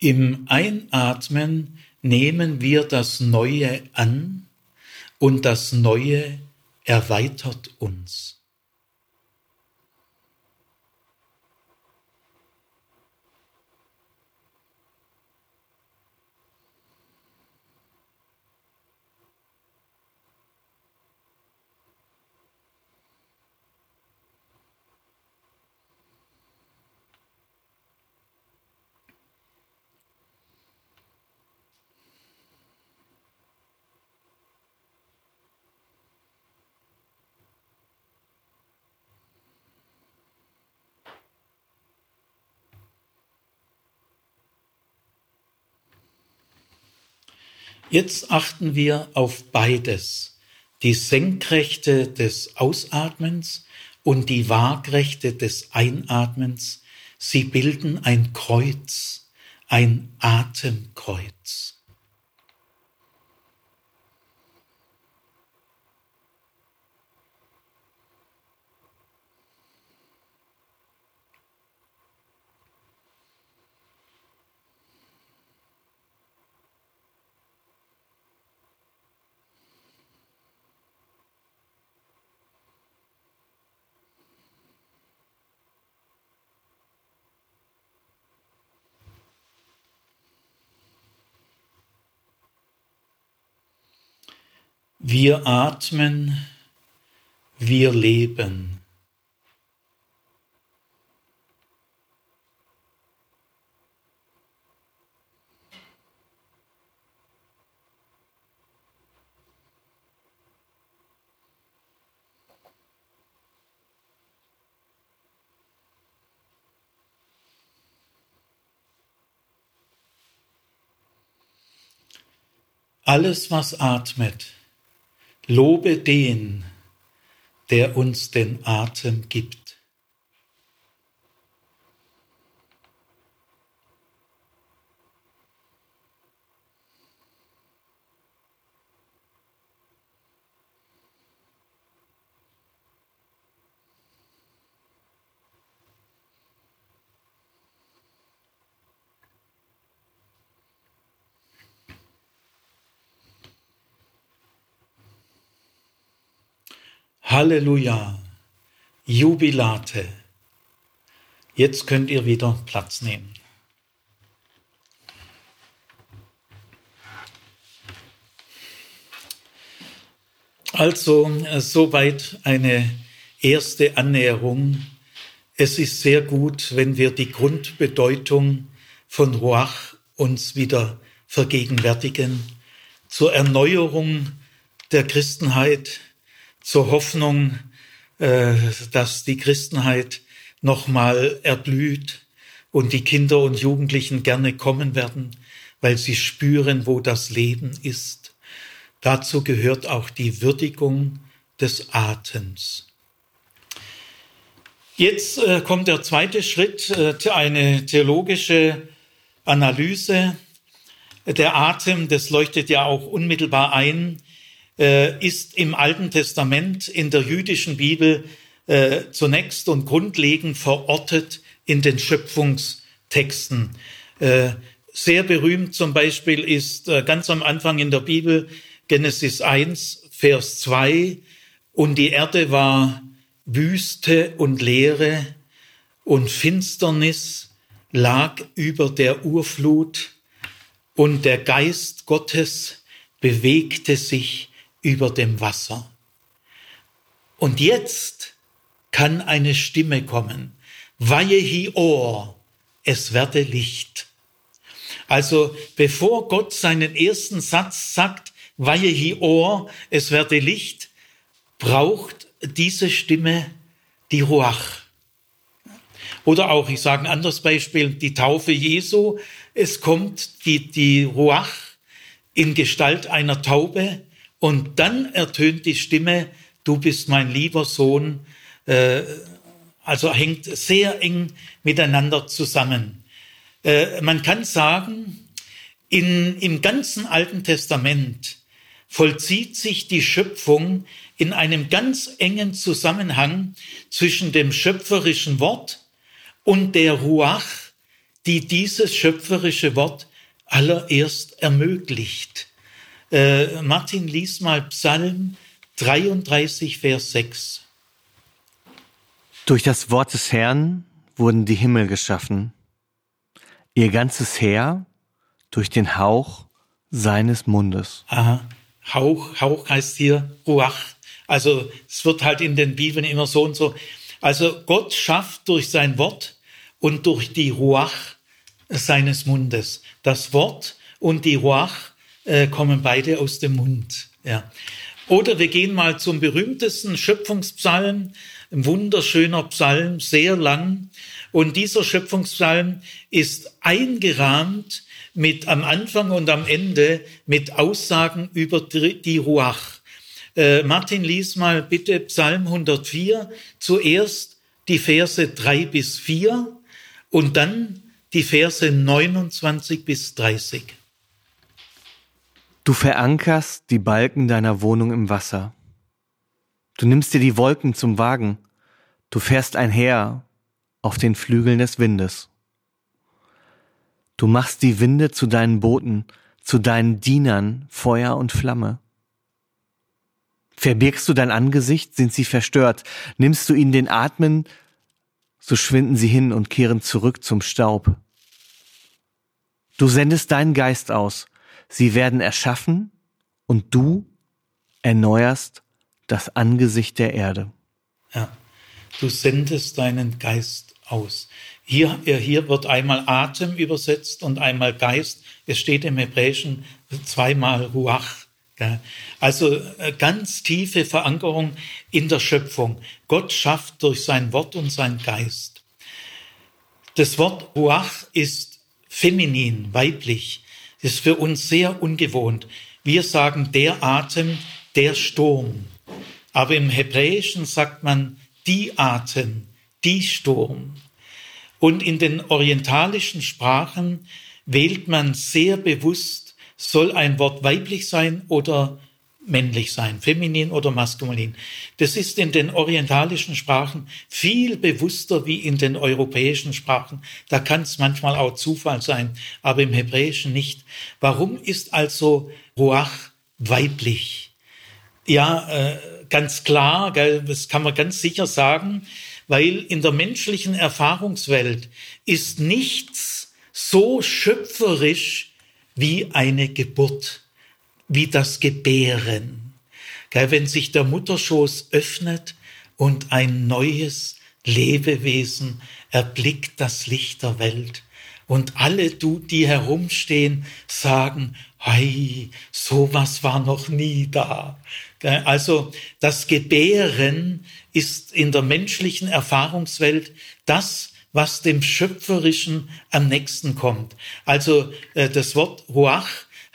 Im Einatmen nehmen wir das Neue an und das Neue erweitert uns. Jetzt achten wir auf beides. Die Senkrechte des Ausatmens und die Waagrechte des Einatmens. Sie bilden ein Kreuz, ein Atemkreuz. Wir atmen, wir leben. Alles, was atmet, Lobe den, der uns den Atem gibt. Halleluja, Jubilate. Jetzt könnt ihr wieder Platz nehmen. Also soweit eine erste Annäherung. Es ist sehr gut, wenn wir die Grundbedeutung von Ruach uns wieder vergegenwärtigen, zur Erneuerung der Christenheit, zur Hoffnung, äh, dass die Christenheit nochmal erblüht und die Kinder und Jugendlichen gerne kommen werden, weil sie spüren, wo das Leben ist. Dazu gehört auch die Würdigung des Atems. Jetzt äh, kommt der zweite Schritt, äh, eine theologische Analyse. Der Atem, das leuchtet ja auch unmittelbar ein äh, ist im Alten Testament in der jüdischen Bibel äh, zunächst und grundlegend verortet in den Schöpfungstexten. Äh, sehr berühmt zum Beispiel ist äh, ganz am Anfang in der Bibel Genesis 1, Vers 2, und die Erde war Wüste und Leere und Finsternis lag über der Urflut und der Geist Gottes bewegte sich über dem Wasser. Und jetzt kann eine Stimme kommen. Weihe Ohr, es werde Licht. Also bevor Gott seinen ersten Satz sagt, Weihe Ohr, es werde Licht, braucht diese Stimme die Ruach. Oder auch, ich sage ein anderes Beispiel, die Taufe Jesu. Es kommt die, die Ruach in Gestalt einer Taube und dann ertönt die Stimme, du bist mein lieber Sohn, äh, also hängt sehr eng miteinander zusammen. Äh, man kann sagen, in, im ganzen Alten Testament vollzieht sich die Schöpfung in einem ganz engen Zusammenhang zwischen dem schöpferischen Wort und der Ruach, die dieses schöpferische Wort allererst ermöglicht. Äh, Martin, lies mal Psalm 33, Vers 6. Durch das Wort des Herrn wurden die Himmel geschaffen, ihr ganzes Heer durch den Hauch seines Mundes. Aha. Hauch, Hauch heißt hier Ruach. Also es wird halt in den Bibeln immer so und so. Also Gott schafft durch sein Wort und durch die Ruach seines Mundes. Das Wort und die Ruach äh, kommen beide aus dem Mund. Ja. Oder wir gehen mal zum berühmtesten Schöpfungspsalm, ein wunderschöner Psalm, sehr lang. Und dieser Schöpfungspsalm ist eingerahmt mit am Anfang und am Ende mit Aussagen über die Ruach. Äh, Martin, lies mal bitte Psalm 104, zuerst die Verse drei bis vier und dann die Verse 29 bis 30. Du verankerst die Balken deiner Wohnung im Wasser. Du nimmst dir die Wolken zum Wagen. Du fährst einher auf den Flügeln des Windes. Du machst die Winde zu deinen Booten, zu deinen Dienern Feuer und Flamme. Verbirgst du dein Angesicht, sind sie verstört. Nimmst du ihnen den Atmen, so schwinden sie hin und kehren zurück zum Staub. Du sendest deinen Geist aus, sie werden erschaffen und du erneuerst das Angesicht der Erde. Ja, du sendest deinen Geist aus. Hier, hier wird einmal Atem übersetzt und einmal Geist. Es steht im Hebräischen zweimal Ruach. Also äh, ganz tiefe Verankerung in der Schöpfung. Gott schafft durch sein Wort und sein Geist. Das Wort Ruach ist feminin, weiblich. Das ist für uns sehr ungewohnt. Wir sagen der Atem, der Sturm. Aber im Hebräischen sagt man die Atem, die Sturm. Und in den orientalischen Sprachen wählt man sehr bewusst, soll ein Wort weiblich sein oder männlich sein, feminin oder maskulin. Das ist in den orientalischen Sprachen viel bewusster wie in den europäischen Sprachen. Da kann es manchmal auch Zufall sein, aber im Hebräischen nicht. Warum ist also Ruach weiblich? Ja, äh, ganz klar, gell, das kann man ganz sicher sagen, weil in der menschlichen Erfahrungswelt ist nichts so schöpferisch wie eine Geburt, wie das Gebären. Gell, wenn sich der Mutterschoß öffnet und ein neues Lebewesen erblickt das Licht der Welt. Und alle, du, die herumstehen, sagen, hey, sowas war noch nie da. Also das Gebären ist in der menschlichen Erfahrungswelt das, was dem Schöpferischen am nächsten kommt. Also äh, das Wort Ruach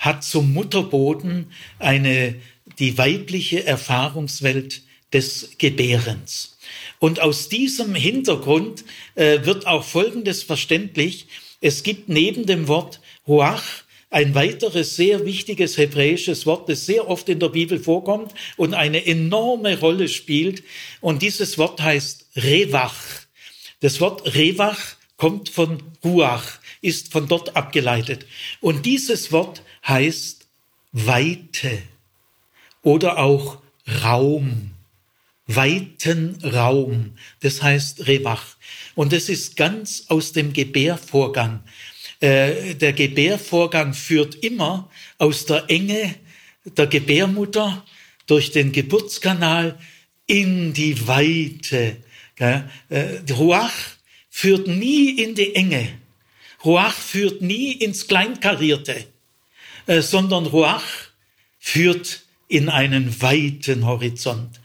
hat zum Mutterboden eine, die weibliche Erfahrungswelt des Gebärens. Und aus diesem Hintergrund äh, wird auch Folgendes verständlich. Es gibt neben dem Wort Ruach ein weiteres sehr wichtiges hebräisches Wort, das sehr oft in der Bibel vorkommt und eine enorme Rolle spielt. Und dieses Wort heißt Rewach. Das Wort Rewach kommt von Ruach, ist von dort abgeleitet. Und dieses Wort heißt Weite oder auch Raum. Weiten Raum. Das heißt Rewach. Und es ist ganz aus dem Gebärvorgang. Äh, der Gebärvorgang führt immer aus der Enge der Gebärmutter durch den Geburtskanal in die Weite. Äh, Ruach führt nie in die Enge. Ruach führt nie ins Kleinkarierte, äh, sondern Ruach führt in einen weiten Horizont.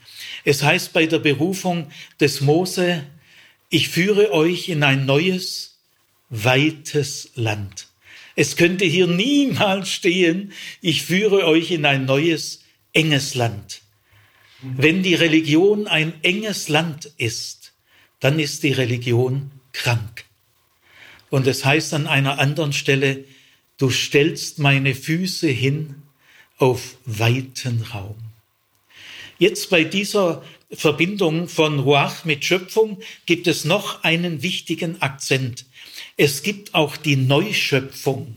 Es heißt bei der Berufung des Mose, ich führe euch in ein neues, weites Land. Es könnte hier niemals stehen, ich führe euch in ein neues, enges Land. Wenn die Religion ein enges Land ist, dann ist die Religion krank. Und es heißt an einer anderen Stelle, du stellst meine Füße hin auf weiten Raum. Jetzt bei dieser Verbindung von Ruach mit Schöpfung gibt es noch einen wichtigen Akzent. Es gibt auch die Neuschöpfung.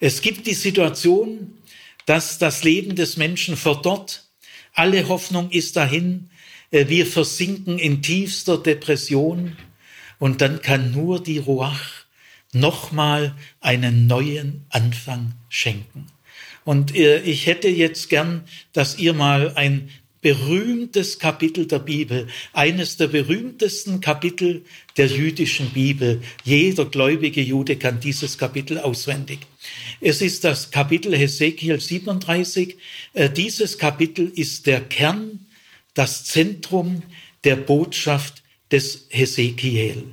Es gibt die Situation, dass das Leben des Menschen verdorrt. Alle Hoffnung ist dahin. Äh, wir versinken in tiefster Depression. Und dann kann nur die Ruach nochmal einen neuen Anfang schenken. Und äh, ich hätte jetzt gern, dass ihr mal ein berühmtes Kapitel der Bibel, eines der berühmtesten Kapitel der jüdischen Bibel. Jeder gläubige Jude kann dieses Kapitel auswendig. Es ist das Kapitel Hesekiel 37. Äh, dieses Kapitel ist der Kern, das Zentrum der Botschaft des Hesekiel.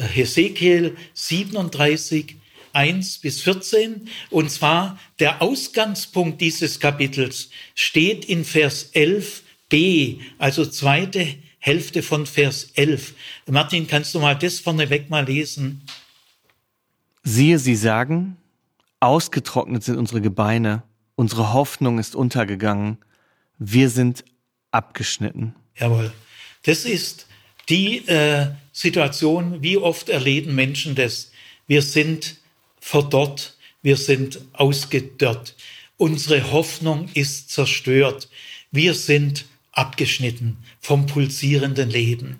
Hesekiel 37 1 bis 14. Und zwar der Ausgangspunkt dieses Kapitels steht in Vers 11b, also zweite Hälfte von Vers 11. Martin, kannst du mal das vorneweg mal lesen? Siehe, sie sagen, ausgetrocknet sind unsere Gebeine, unsere Hoffnung ist untergegangen, wir sind abgeschnitten. Jawohl. Das ist die äh, Situation, wie oft erleben Menschen das? Wir sind verdorrt, wir sind ausgedörrt, unsere Hoffnung ist zerstört, wir sind abgeschnitten vom pulsierenden Leben.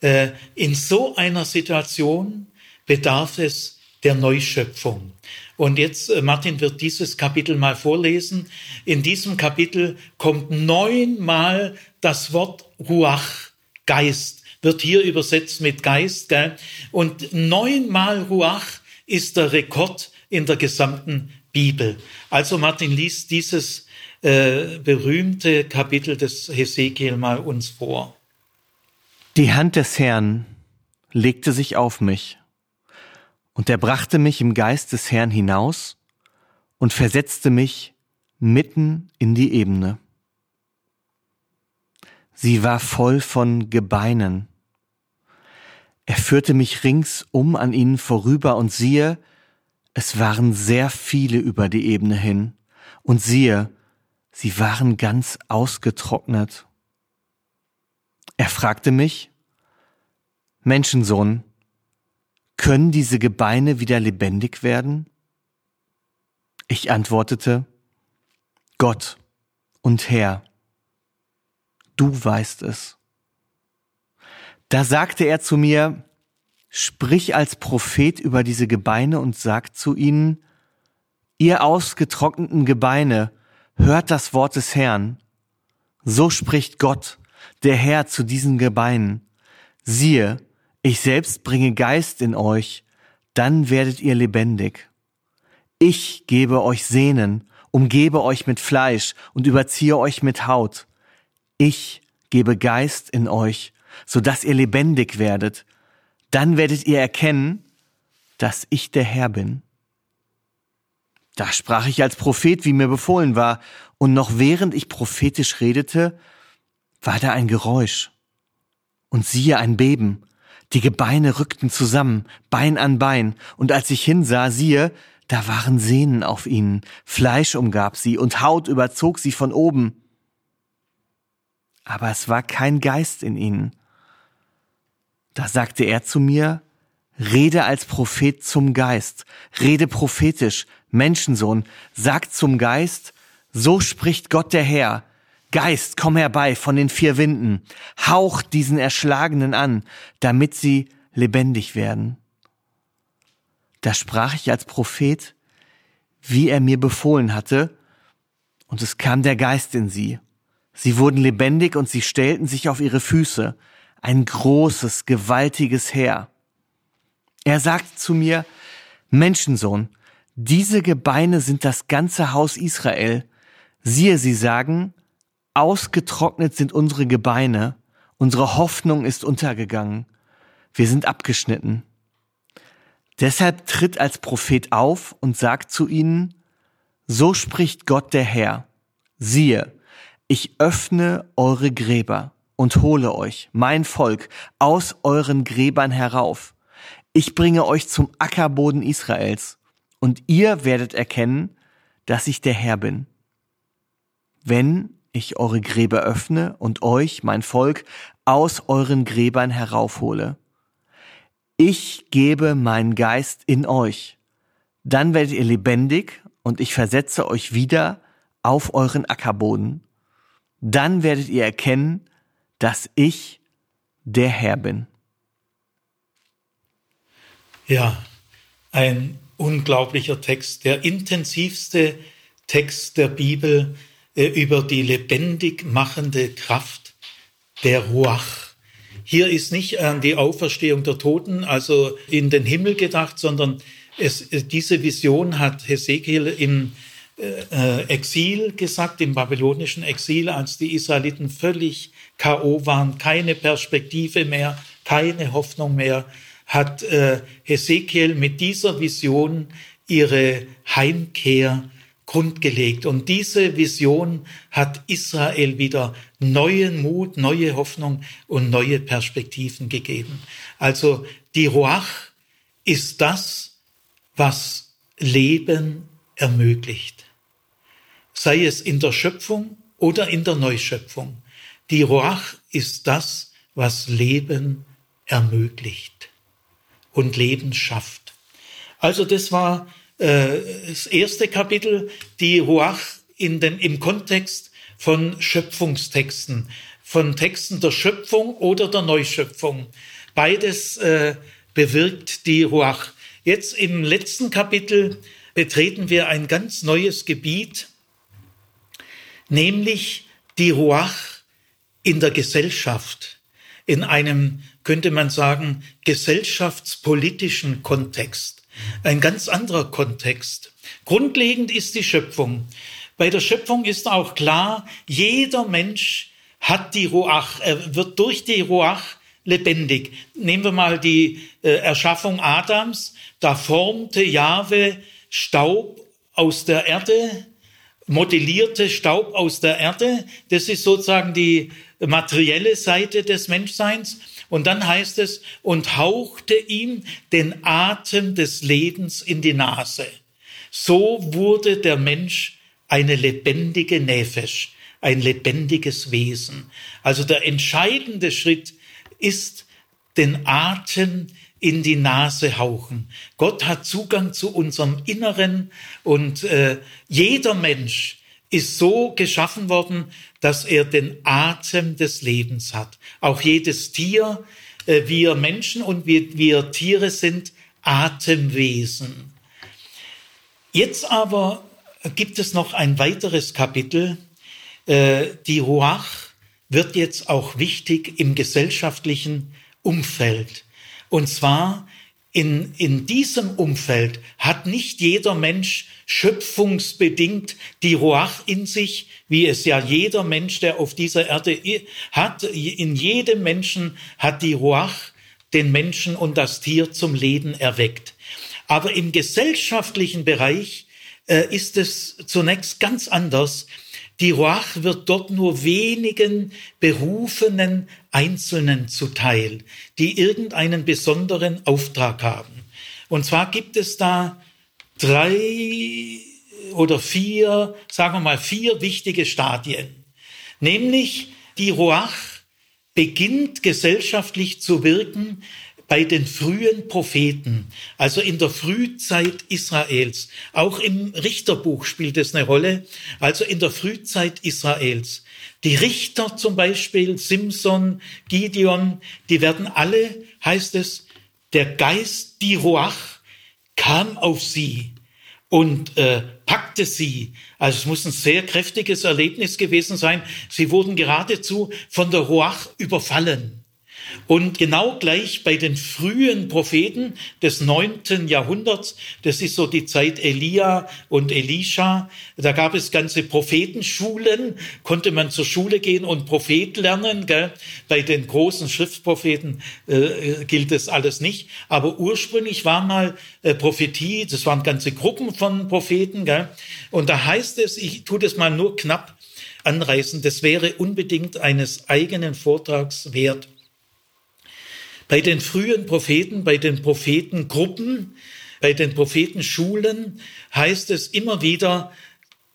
Äh, in so einer Situation bedarf es der Neuschöpfung. Und jetzt, äh, Martin wird dieses Kapitel mal vorlesen. In diesem Kapitel kommt neunmal das Wort Ruach, Geist, wird hier übersetzt mit Geist. Gell? Und neunmal Ruach ist der Rekord in der gesamten Bibel. Also Martin liest dieses äh, berühmte Kapitel des Hesekiel mal uns vor. Die Hand des Herrn legte sich auf mich, und er brachte mich im Geist des Herrn hinaus und versetzte mich mitten in die Ebene. Sie war voll von Gebeinen. Er führte mich ringsum an ihnen vorüber und siehe, es waren sehr viele über die Ebene hin. Und siehe, sie waren ganz ausgetrocknet. Er fragte mich, Menschensohn, können diese Gebeine wieder lebendig werden? Ich antwortete, Gott und Herr, du weißt es. Da sagte er zu mir, sprich als Prophet über diese Gebeine und sag zu ihnen, ihr ausgetrockneten Gebeine, hört das Wort des Herrn. So spricht Gott, der Herr, zu diesen Gebeinen. Siehe, ich selbst bringe Geist in euch, dann werdet ihr lebendig. Ich gebe euch Sehnen, umgebe euch mit Fleisch und überziehe euch mit Haut. Ich gebe Geist in euch, so dass ihr lebendig werdet. Dann werdet ihr erkennen, dass ich der Herr bin. Da sprach ich als Prophet, wie mir befohlen war, und noch während ich prophetisch redete, war da ein Geräusch. Und siehe ein Beben. Die Gebeine rückten zusammen, Bein an Bein, und als ich hinsah, siehe, da waren Sehnen auf ihnen, Fleisch umgab sie und Haut überzog sie von oben aber es war kein Geist in ihnen. Da sagte er zu mir, Rede als Prophet zum Geist, rede prophetisch, Menschensohn, sag zum Geist, so spricht Gott der Herr, Geist, komm herbei von den vier Winden, hauch diesen Erschlagenen an, damit sie lebendig werden. Da sprach ich als Prophet, wie er mir befohlen hatte, und es kam der Geist in sie, Sie wurden lebendig und sie stellten sich auf ihre Füße, ein großes, gewaltiges Heer. Er sagte zu mir, Menschensohn, diese Gebeine sind das ganze Haus Israel. Siehe, sie sagen, ausgetrocknet sind unsere Gebeine, unsere Hoffnung ist untergegangen, wir sind abgeschnitten. Deshalb tritt als Prophet auf und sagt zu ihnen, so spricht Gott der Herr, siehe, ich öffne eure Gräber und hole euch, mein Volk, aus euren Gräbern herauf. Ich bringe euch zum Ackerboden Israels, und ihr werdet erkennen, dass ich der Herr bin. Wenn ich eure Gräber öffne und euch, mein Volk, aus euren Gräbern heraufhole. Ich gebe meinen Geist in euch. Dann werdet ihr lebendig und ich versetze euch wieder auf euren Ackerboden dann werdet ihr erkennen, dass ich der Herr bin. Ja, ein unglaublicher Text, der intensivste Text der Bibel äh, über die lebendig machende Kraft der Ruach. Hier ist nicht an die Auferstehung der Toten, also in den Himmel gedacht, sondern es, diese Vision hat Hesekiel im äh, Exil gesagt, im babylonischen Exil, als die Israeliten völlig K.O. waren, keine Perspektive mehr, keine Hoffnung mehr, hat äh, Hesekiel mit dieser Vision ihre Heimkehr grundgelegt. Und diese Vision hat Israel wieder neuen Mut, neue Hoffnung und neue Perspektiven gegeben. Also die Ruach ist das, was Leben ermöglicht. Sei es in der Schöpfung oder in der Neuschöpfung. Die Ruach ist das, was Leben ermöglicht und Leben schafft. Also das war äh, das erste Kapitel, die Ruach in den, im Kontext von Schöpfungstexten, von Texten der Schöpfung oder der Neuschöpfung. Beides äh, bewirkt die Ruach. Jetzt im letzten Kapitel betreten wir ein ganz neues Gebiet, nämlich die Ruach in der Gesellschaft, in einem, könnte man sagen, gesellschaftspolitischen Kontext. Ein ganz anderer Kontext. Grundlegend ist die Schöpfung. Bei der Schöpfung ist auch klar, jeder Mensch hat die Ruach, er wird durch die Ruach lebendig. Nehmen wir mal die äh, Erschaffung Adams. Da formte Jahwe Staub aus der Erde, modellierte Staub aus der Erde. Das ist sozusagen die materielle Seite des Menschseins. Und dann heißt es, und hauchte ihm den Atem des Lebens in die Nase. So wurde der Mensch eine lebendige Nefesh, ein lebendiges Wesen. Also der entscheidende Schritt ist den Atem in die Nase hauchen. Gott hat Zugang zu unserem Inneren und äh, jeder Mensch ist so geschaffen worden, dass er den Atem des Lebens hat. Auch jedes Tier, äh, wir Menschen und wir, wir Tiere sind Atemwesen. Jetzt aber gibt es noch ein weiteres Kapitel. Äh, die Ruach wird jetzt auch wichtig im gesellschaftlichen Umfeld. Und zwar in, in diesem Umfeld hat nicht jeder Mensch schöpfungsbedingt die Ruach in sich, wie es ja jeder Mensch, der auf dieser Erde hat. In jedem Menschen hat die Ruach den Menschen und das Tier zum Leben erweckt. Aber im gesellschaftlichen Bereich äh, ist es zunächst ganz anders. Die Ruach wird dort nur wenigen berufenen Einzelnen zuteil, die irgendeinen besonderen Auftrag haben. Und zwar gibt es da drei oder vier, sagen wir mal vier wichtige Stadien. Nämlich die Ruach beginnt gesellschaftlich zu wirken, bei den frühen Propheten, also in der Frühzeit Israels. Auch im Richterbuch spielt es eine Rolle, also in der Frühzeit Israels. Die Richter zum Beispiel, Simson, Gideon, die werden alle, heißt es, der Geist, die Ruach, kam auf sie und äh, packte sie. Also es muss ein sehr kräftiges Erlebnis gewesen sein. Sie wurden geradezu von der Ruach überfallen. Und genau gleich bei den frühen Propheten des neunten Jahrhunderts, das ist so die Zeit Elia und Elisha, da gab es ganze Prophetenschulen, konnte man zur Schule gehen und Prophet lernen. Gell? Bei den großen Schriftpropheten äh, gilt das alles nicht. Aber ursprünglich war mal äh, Prophetie, das waren ganze Gruppen von Propheten. Gell? Und da heißt es, ich tue das mal nur knapp anreißen, das wäre unbedingt eines eigenen Vortrags wert. Bei den frühen Propheten, bei den Prophetengruppen, bei den Prophetenschulen heißt es immer wieder,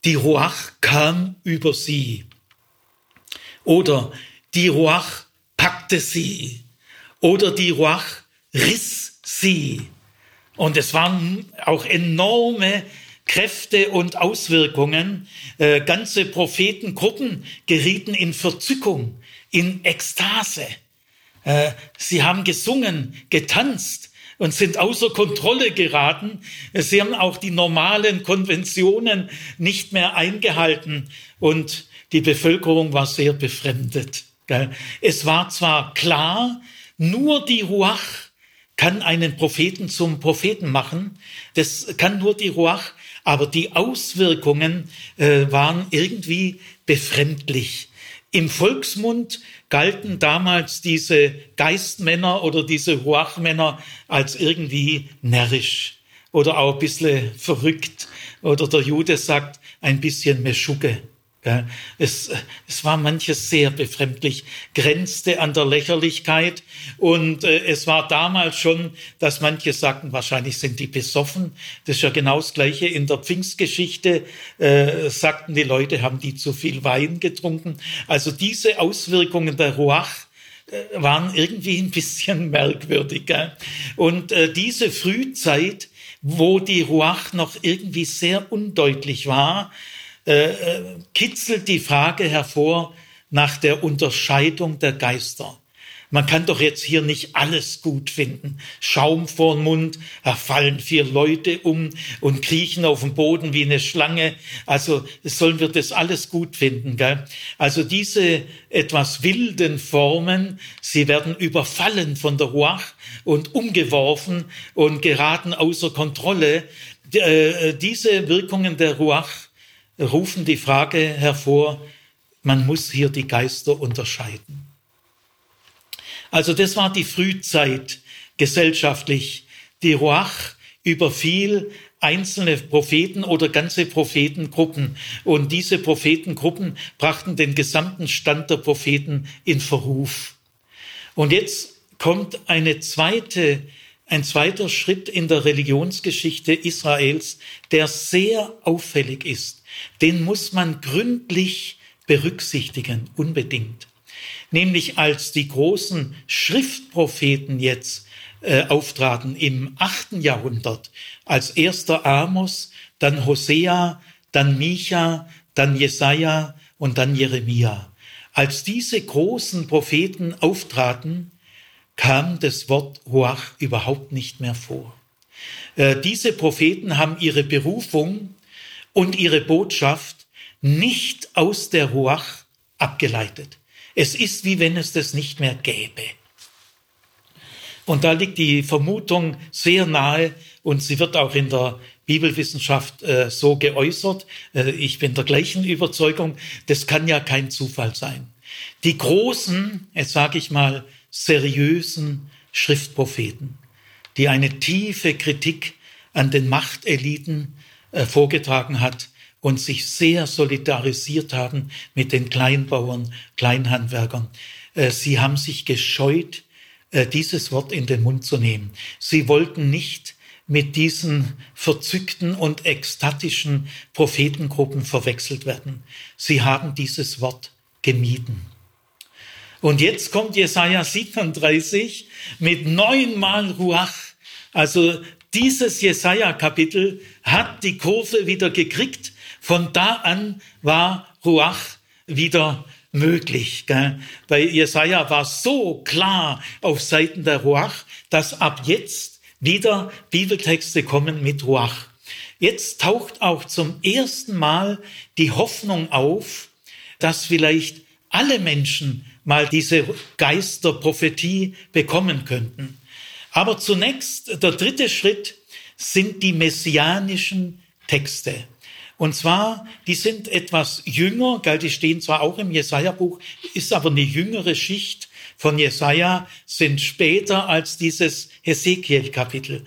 die Ruach kam über sie. Oder die Ruach packte sie. Oder die Ruach riss sie. Und es waren auch enorme Kräfte und Auswirkungen. Äh, ganze Prophetengruppen gerieten in Verzückung, in Ekstase. Äh, sie haben gesungen, getanzt und sind außer Kontrolle geraten. Sie haben auch die normalen Konventionen nicht mehr eingehalten und die Bevölkerung war sehr befremdet. Es war zwar klar, nur die Ruach kann einen Propheten zum Propheten machen. Das kann nur die Ruach, aber die Auswirkungen äh, waren irgendwie befremdlich. Im Volksmund galten damals diese Geistmänner oder diese Ruachmänner als irgendwie närrisch oder auch ein bisschen verrückt. Oder der Jude sagt ein bisschen Meschugge. Es, es war manches sehr befremdlich, grenzte an der Lächerlichkeit. Und äh, es war damals schon, dass manche sagten, wahrscheinlich sind die besoffen. Das ist ja genau das Gleiche in der Pfingstgeschichte. Äh, sagten die Leute, haben die zu viel Wein getrunken. Also diese Auswirkungen der Ruach äh, waren irgendwie ein bisschen merkwürdig. Gell? Und äh, diese Frühzeit, wo die Ruach noch irgendwie sehr undeutlich war, äh, äh, kitzelt die Frage hervor nach der Unterscheidung der Geister. Man kann doch jetzt hier nicht alles gut finden. Schaum vor den Mund, da fallen vier Leute um und kriechen auf dem Boden wie eine Schlange. Also sollen wir das alles gut finden. Gell? Also diese etwas wilden Formen, sie werden überfallen von der Ruach und umgeworfen und geraten außer Kontrolle. Äh, diese Wirkungen der Ruach rufen die Frage hervor, man muss hier die Geister unterscheiden. Also das war die Frühzeit gesellschaftlich. Die Ruach überfiel einzelne Propheten oder ganze Prophetengruppen. Und diese Prophetengruppen brachten den gesamten Stand der Propheten in Verruf. Und jetzt kommt eine zweite, ein zweiter Schritt in der Religionsgeschichte Israels, der sehr auffällig ist. Den muss man gründlich berücksichtigen, unbedingt. Nämlich als die großen Schriftpropheten jetzt äh, auftraten im achten Jahrhundert, als erster Amos, dann Hosea, dann Micha, dann Jesaja und dann Jeremia. Als diese großen Propheten auftraten, kam das Wort Ruach überhaupt nicht mehr vor. Äh, diese Propheten haben ihre Berufung und ihre Botschaft nicht aus der Ruach abgeleitet. Es ist wie wenn es das nicht mehr gäbe. Und da liegt die Vermutung sehr nahe und sie wird auch in der Bibelwissenschaft äh, so geäußert. Äh, ich bin der gleichen Überzeugung, das kann ja kein Zufall sein. Die großen, jetzt sage ich mal, seriösen Schriftpropheten, die eine tiefe Kritik an den Machteliten vorgetragen hat und sich sehr solidarisiert haben mit den Kleinbauern, Kleinhandwerkern. Äh, sie haben sich gescheut, äh, dieses Wort in den Mund zu nehmen. Sie wollten nicht mit diesen verzückten und ekstatischen Prophetengruppen verwechselt werden. Sie haben dieses Wort gemieden. Und jetzt kommt Jesaja 37 mit neunmal Ruach. Also dieses Jesaja-Kapitel hat die Kurve wieder gekriegt. Von da an war Ruach wieder möglich. Bei Jesaja war so klar auf Seiten der Ruach, dass ab jetzt wieder Bibeltexte kommen mit Ruach. Jetzt taucht auch zum ersten Mal die Hoffnung auf, dass vielleicht alle Menschen mal diese Geisterprophetie bekommen könnten. Aber zunächst, der dritte Schritt sind die messianischen Texte. Und zwar, die sind etwas jünger, gell, die stehen zwar auch im Jesaja-Buch, ist aber eine jüngere Schicht von Jesaja, sind später als dieses Hesekiel-Kapitel.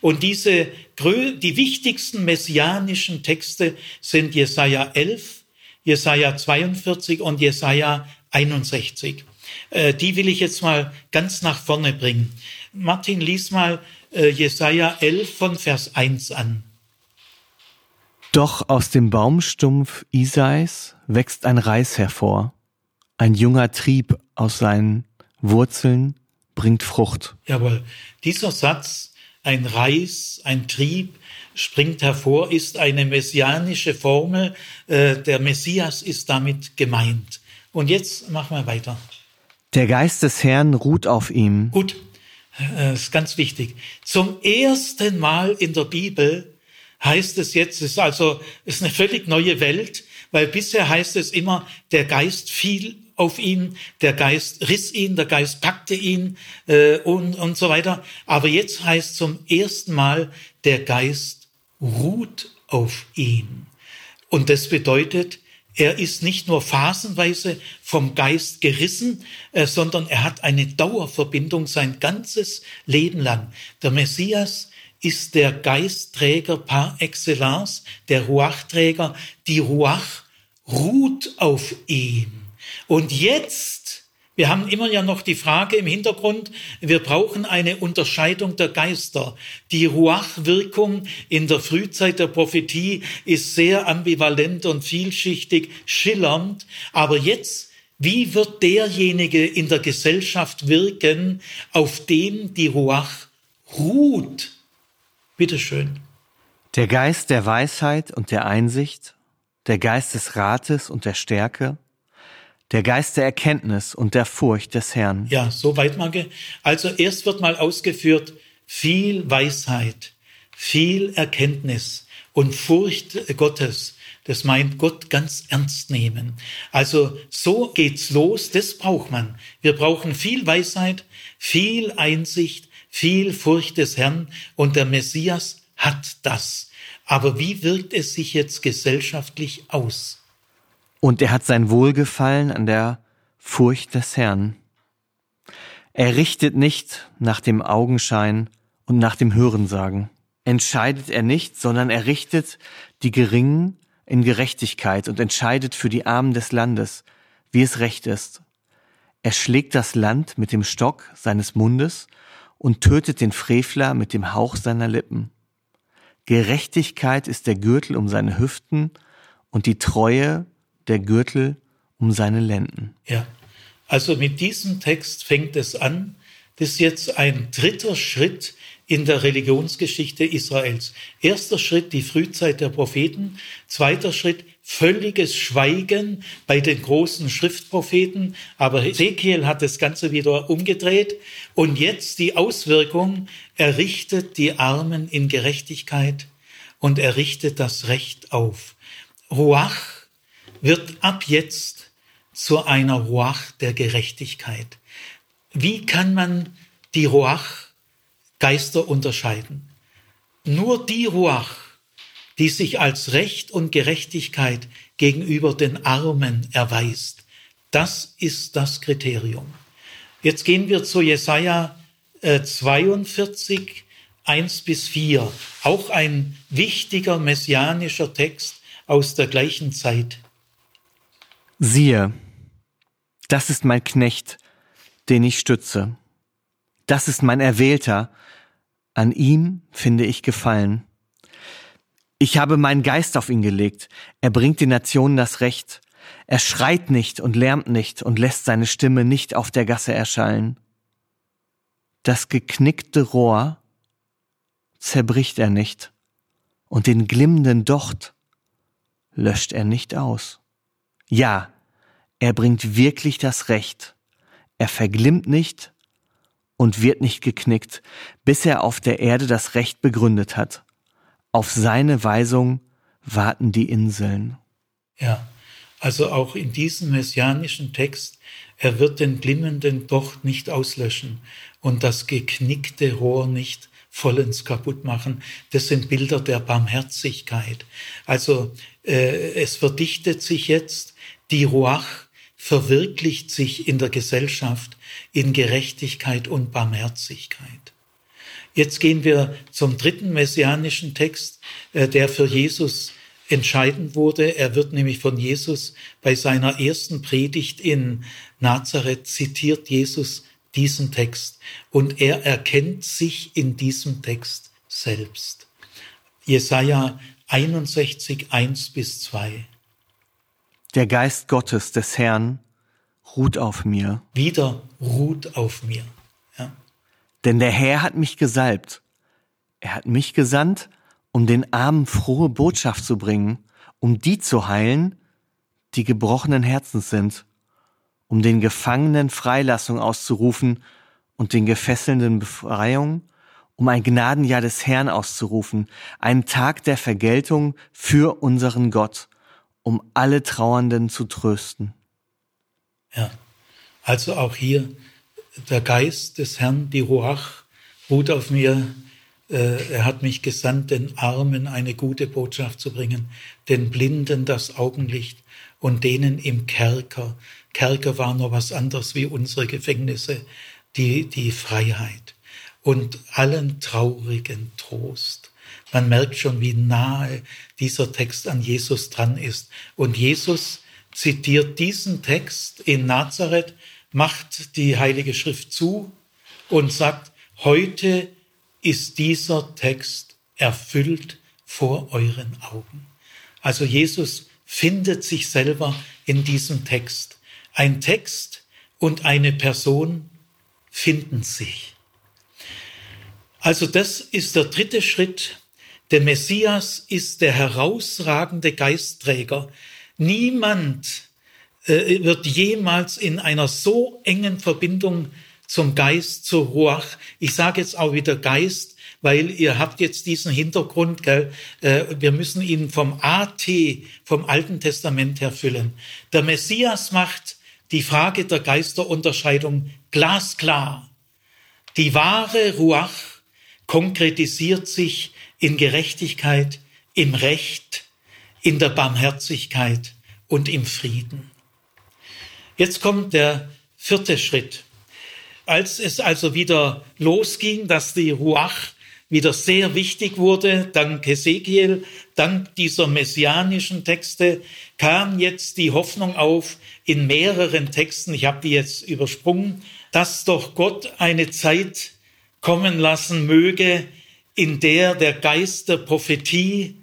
Und diese, die wichtigsten messianischen Texte sind Jesaja 11, Jesaja 42 und Jesaja 61. Äh, die will ich jetzt mal ganz nach vorne bringen. Martin, lies mal äh, Jesaja 11 von Vers 1 an. Doch aus dem Baumstumpf Isais wächst ein Reis hervor. Ein junger Trieb aus seinen Wurzeln bringt Frucht. Jawohl, dieser Satz, ein Reis, ein Trieb, springt hervor, ist eine messianische Formel. Äh, der Messias ist damit gemeint. Und jetzt machen wir weiter. Der Geist des Herrn ruht auf ihm. Gut, das ist ganz wichtig. Zum ersten Mal in der Bibel heißt es jetzt, ist also ist eine völlig neue Welt, weil bisher heißt es immer, der Geist fiel auf ihn, der Geist riss ihn, der Geist packte ihn äh, und, und so weiter. Aber jetzt heißt zum ersten Mal, der Geist ruht auf ihm. Und das bedeutet, Er ist nicht nur phasenweise vom Geist gerissen, äh, sondern er hat eine Dauerverbindung sein ganzes Leben lang. Der Messias ist der Geistträger par excellence, der Ruachträger. Die Ruach ruht auf ihm. Und jetzt wir haben immer ja noch die Frage im Hintergrund, wir brauchen eine Unterscheidung der Geister. Die Ruach-Wirkung in der Frühzeit der Prophetie ist sehr ambivalent und vielschichtig, schillernd. Aber jetzt, wie wird derjenige in der Gesellschaft wirken, auf dem die Ruach ruht? Bitteschön. Der Geist der Weisheit und der Einsicht, der Geist des Rates und der Stärke, der Geist der Erkenntnis und der Furcht des Herrn. Ja, so weit, Marke. Also erst wird mal ausgeführt, viel Weisheit, viel Erkenntnis und Furcht Gottes. Das meint Gott ganz ernst nehmen. Also so geht's los, das braucht man. Wir brauchen viel Weisheit, viel Einsicht, viel Furcht des Herrn und der Messias hat das. Aber wie wirkt es sich jetzt gesellschaftlich aus? Und er hat sein Wohlgefallen an der Furcht des Herrn. Er richtet nicht nach dem Augenschein und nach dem Hörensagen. Entscheidet er nicht, sondern er richtet die Geringen in Gerechtigkeit und entscheidet für die Armen des Landes, wie es recht ist. Er schlägt das Land mit dem Stock seines Mundes und tötet den Frevler mit dem Hauch seiner Lippen. Gerechtigkeit ist der Gürtel um seine Hüften und die Treue der Gürtel um seine Lenden. Ja, also mit diesem Text fängt es an. Das ist jetzt ein dritter Schritt in der Religionsgeschichte Israels. Erster Schritt die Frühzeit der Propheten, zweiter Schritt völliges Schweigen bei den großen Schriftpropheten, aber Ezekiel hat das Ganze wieder umgedreht und jetzt die Auswirkung, er richtet die Armen in Gerechtigkeit und er richtet das Recht auf. Ruach wird ab jetzt zu einer Ruach der Gerechtigkeit. Wie kann man die Ruach Geister unterscheiden? Nur die Ruach, die sich als Recht und Gerechtigkeit gegenüber den Armen erweist, das ist das Kriterium. Jetzt gehen wir zu Jesaja 42, äh, 1 bis 4, auch ein wichtiger messianischer Text aus der gleichen Zeit. Siehe, das ist mein Knecht, den ich stütze. Das ist mein Erwählter, an ihm finde ich Gefallen. Ich habe meinen Geist auf ihn gelegt, er bringt den Nationen das Recht. Er schreit nicht und lärmt nicht und lässt seine Stimme nicht auf der Gasse erschallen. Das geknickte Rohr zerbricht er nicht, und den glimmenden Docht löscht er nicht aus. Ja, er bringt wirklich das Recht. Er verglimmt nicht und wird nicht geknickt, bis er auf der Erde das Recht begründet hat. Auf seine Weisung warten die Inseln. Ja, also auch in diesem messianischen Text, er wird den glimmenden Docht nicht auslöschen und das geknickte Rohr nicht vollends kaputt machen. Das sind Bilder der Barmherzigkeit. Also äh, es verdichtet sich jetzt die Ruach verwirklicht sich in der Gesellschaft in Gerechtigkeit und Barmherzigkeit. Jetzt gehen wir zum dritten messianischen Text, äh, der für Jesus entscheidend wurde. Er wird nämlich von Jesus bei seiner ersten Predigt in Nazareth zitiert Jesus diesen Text und er erkennt sich in diesem Text selbst. Jesaja 61, 1 bis 2. Der Geist Gottes des Herrn ruht auf mir. Wieder ruht auf mir. Ja. Denn der Herr hat mich gesalbt. Er hat mich gesandt, um den Armen frohe Botschaft zu bringen, um die zu heilen, die gebrochenen Herzens sind, um den Gefangenen Freilassung auszurufen und den Gefesselnden Befreiung, um ein Gnadenjahr des Herrn auszurufen, einen Tag der Vergeltung für unseren Gott um alle Trauernden zu trösten. Ja, also auch hier der Geist des Herrn, die Ruach, ruht auf mir. Äh, er hat mich gesandt, den Armen eine gute Botschaft zu bringen, den Blinden das Augenlicht und denen im Kerker. Kerker war noch was anderes wie unsere Gefängnisse, die, die Freiheit und allen traurigen Trost. Man merkt schon, wie nahe dieser Text an Jesus dran ist. Und Jesus zitiert diesen Text in Nazareth, macht die Heilige Schrift zu und sagt, heute ist dieser Text erfüllt vor euren Augen. Also Jesus findet sich selber in diesem Text. Ein Text und eine Person finden sich. Also das ist der dritte Schritt. Der Messias ist der herausragende Geistträger. Niemand äh, wird jemals in einer so engen Verbindung zum Geist, zur Ruach. Ich sage jetzt auch wieder Geist, weil ihr habt jetzt diesen Hintergrund, gell? Äh, wir müssen ihn vom AT, vom Alten Testament her füllen. Der Messias macht die Frage der Geisterunterscheidung glasklar. Die wahre Ruach konkretisiert sich in Gerechtigkeit, im Recht, in der Barmherzigkeit und im Frieden. Jetzt kommt der vierte Schritt. Als es also wieder losging, dass die Ruach wieder sehr wichtig wurde, dank Ezekiel, dank dieser messianischen Texte, kam jetzt die Hoffnung auf in mehreren Texten, ich habe die jetzt übersprungen, dass doch Gott eine Zeit kommen lassen möge, in der der Geist der Prophetie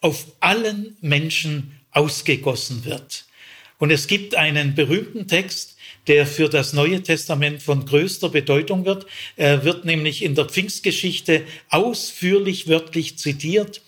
auf allen Menschen ausgegossen wird. Und es gibt einen berühmten Text, der für das Neue Testament von größter Bedeutung wird. Er wird nämlich in der Pfingstgeschichte ausführlich wörtlich zitiert.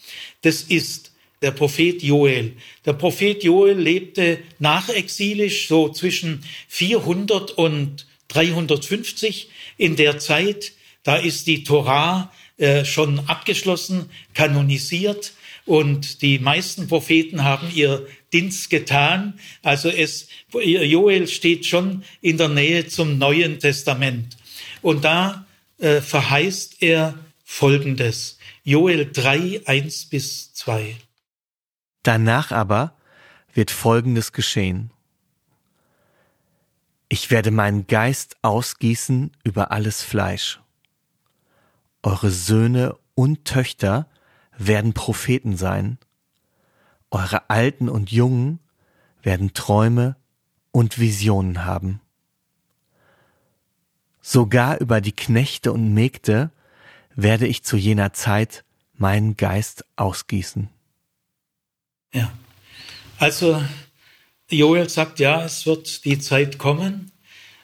Das ist der Prophet Joel. Der Prophet Joel lebte nachexilisch so zwischen 400 und 350 in der Zeit. Da ist die Torah äh, schon abgeschlossen, kanonisiert und die meisten Propheten haben ihr Dienst getan. Also es, Joel steht schon in der Nähe zum Neuen Testament. Und da äh, verheißt er Folgendes. Joel 3, 1 bis 2. Danach aber wird Folgendes geschehen. Ich werde meinen Geist ausgießen über alles Fleisch. Eure Söhne und Töchter werden Propheten sein. Eure Alten und Jungen werden Träume und Visionen haben. Sogar über die Knechte und Mägde werde ich zu jener Zeit meinen Geist ausgießen. Ja, also Joel sagt, ja, es wird die Zeit kommen,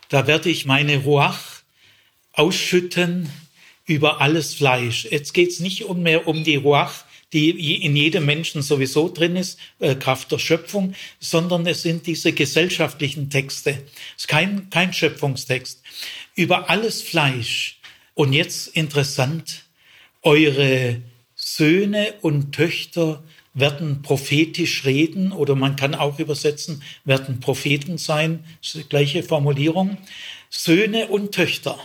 da werde ich meine Ruach ausschütten über alles Fleisch. Jetzt geht's nicht um mehr um die Ruach, die in jedem Menschen sowieso drin ist, äh, Kraft der Schöpfung, sondern es sind diese gesellschaftlichen Texte. Es ist kein, kein Schöpfungstext. Über alles Fleisch. Und jetzt interessant, eure Söhne und Töchter werden prophetisch reden oder man kann auch übersetzen, werden Propheten sein, das ist die gleiche Formulierung. Söhne und Töchter.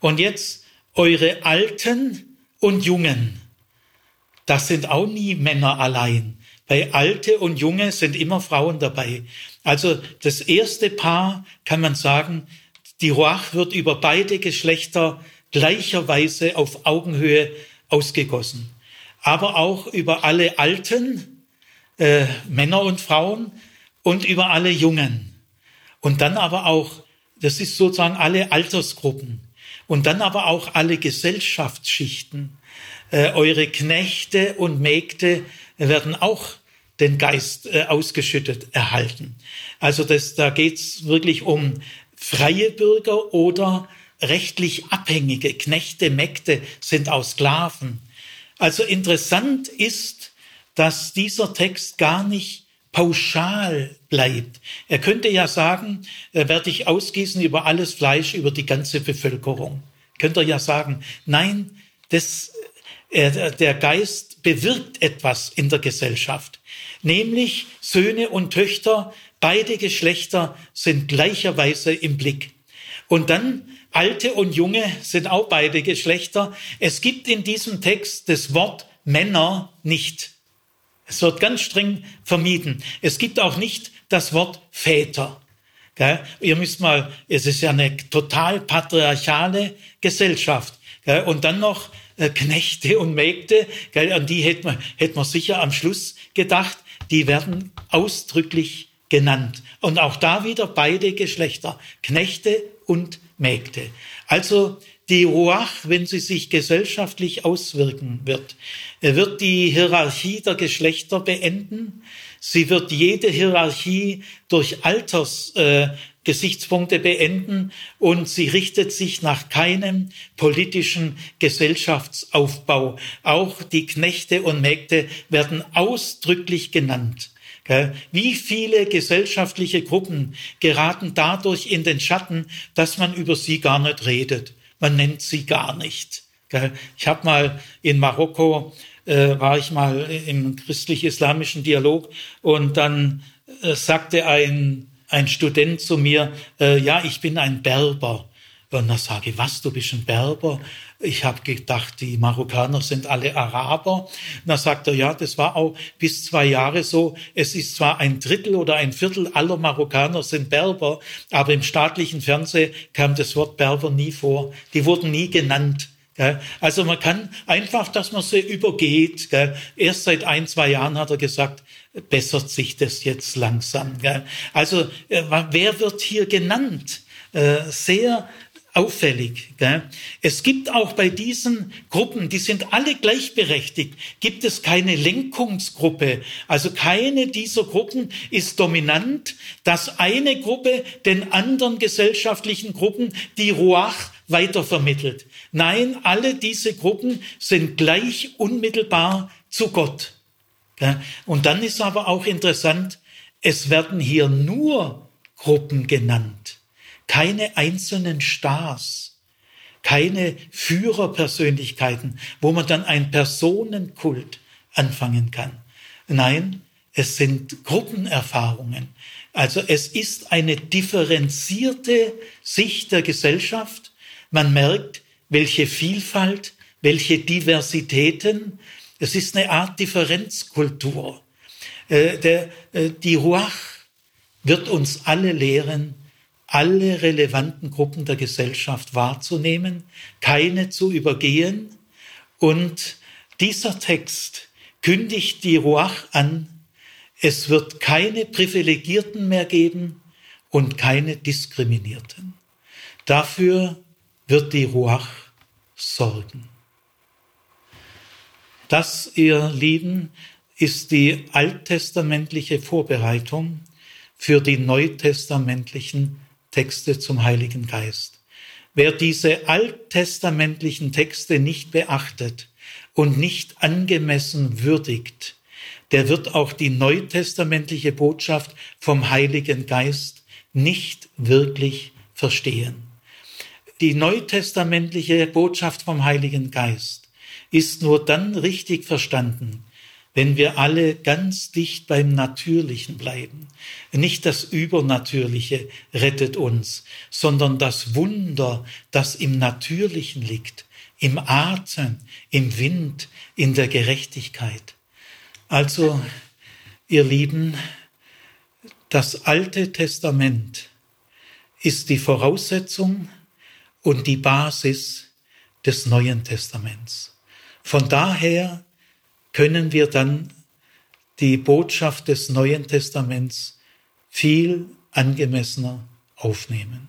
Und jetzt eure Alten und Jungen. Das sind auch nie Männer allein. Bei Alte und Junge sind immer Frauen dabei. Also das erste Paar kann man sagen, die Ruach wird über beide Geschlechter gleicherweise auf Augenhöhe ausgegossen. Aber auch über alle Alten, äh, Männer und Frauen und über alle Jungen. Und dann aber auch, das ist sozusagen alle Altersgruppen. Und dann aber auch alle Gesellschaftsschichten äh, eure Knechte und Mägde werden auch den Geist äh, ausgeschüttet erhalten. Also das, da geht's wirklich um freie Bürger oder rechtlich Abhängige. Knechte, Mägde sind auch Sklaven. Also interessant ist, dass dieser Text gar nicht pauschal bleibt. Er könnte ja sagen, äh, werde ich ausgießen über alles Fleisch, über die ganze Bevölkerung. Könnte er ja sagen, nein, das der Geist bewirkt etwas in der Gesellschaft, nämlich Söhne und Töchter, beide Geschlechter sind gleicherweise im Blick. Und dann Alte und Junge sind auch beide Geschlechter. Es gibt in diesem Text das Wort Männer nicht. Es wird ganz streng vermieden. Es gibt auch nicht das Wort Väter. Gell? Ihr müsst mal, es ist ja eine total patriarchale Gesellschaft. Gell? Und dann noch äh, Knechte und Mägde, gell? an die hätte man, hätte man sicher am Schluss gedacht, die werden ausdrücklich genannt. Und auch da wieder beide Geschlechter, Knechte und Mägde. Also die Ruach, wenn sie sich gesellschaftlich auswirken wird, wird die Hierarchie der Geschlechter beenden. Sie wird jede Hierarchie durch Altersgesichtspunkte äh, beenden und sie richtet sich nach keinem politischen Gesellschaftsaufbau. Auch die Knechte und Mägde werden ausdrücklich genannt. Wie viele gesellschaftliche Gruppen geraten dadurch in den Schatten, dass man über sie gar nicht redet. Man nennt sie gar nicht. Ich habe mal in Marokko, äh, war ich mal im christlich-islamischen Dialog und dann äh, sagte ein, ein Student zu mir, äh, ja, ich bin ein Berber. Und dann sage ich, was, du bist ein Berber? Ich habe gedacht, die Marokkaner sind alle Araber. Und dann sagt er, ja, das war auch bis zwei Jahre so. Es ist zwar ein Drittel oder ein Viertel aller Marokkaner sind Berber, aber im staatlichen Fernsehen kam das Wort Berber nie vor. Die wurden nie genannt. Also man kann einfach, dass man sie übergeht. Erst seit ein, zwei Jahren hat er gesagt, bessert sich das jetzt langsam. Also äh, wer wird hier genannt? Äh, sehr auffällig. Es gibt auch bei diesen Gruppen, die sind alle gleichberechtigt, gibt es keine Lenkungsgruppe. Also keine dieser Gruppen ist dominant, dass eine Gruppe den anderen gesellschaftlichen Gruppen die Ruach weitervermittelt. Nein, alle diese Gruppen sind gleich unmittelbar zu Gott. Und dann ist aber auch interessant, es werden hier nur Gruppen genannt keine einzelnen Stars, keine Führerpersönlichkeiten, wo man dann ein Personenkult anfangen kann. Nein, es sind Gruppenerfahrungen. Also es ist eine differenzierte Sicht der Gesellschaft. Man merkt, welche Vielfalt, welche Diversitäten. Es ist eine Art Differenzkultur. Äh, der, äh, die Ruach wird uns alle lehren, alle relevanten Gruppen der Gesellschaft wahrzunehmen, keine zu übergehen. Und dieser Text kündigt die Ruach an, es wird keine Privilegierten mehr geben und keine Diskriminierten. Dafür wird die Ruach sorgen. Das, ihr Lieben, ist die alttestamentliche Vorbereitung für die neutestamentlichen Texte zum Heiligen Geist. Wer diese alttestamentlichen Texte nicht beachtet und nicht angemessen würdigt, der wird auch die neutestamentliche Botschaft vom Heiligen Geist nicht wirklich verstehen. Die neutestamentliche Botschaft vom Heiligen Geist ist nur dann richtig verstanden, wenn wir alle ganz dicht beim Natürlichen bleiben. Nicht das Übernatürliche rettet uns, sondern das Wunder, das im Natürlichen liegt, im Atem, im Wind, in der Gerechtigkeit. Also, ihr Lieben, das Alte Testament ist die Voraussetzung und die Basis des Neuen Testaments. Von daher können wir dann die Botschaft des Neuen Testaments viel angemessener aufnehmen.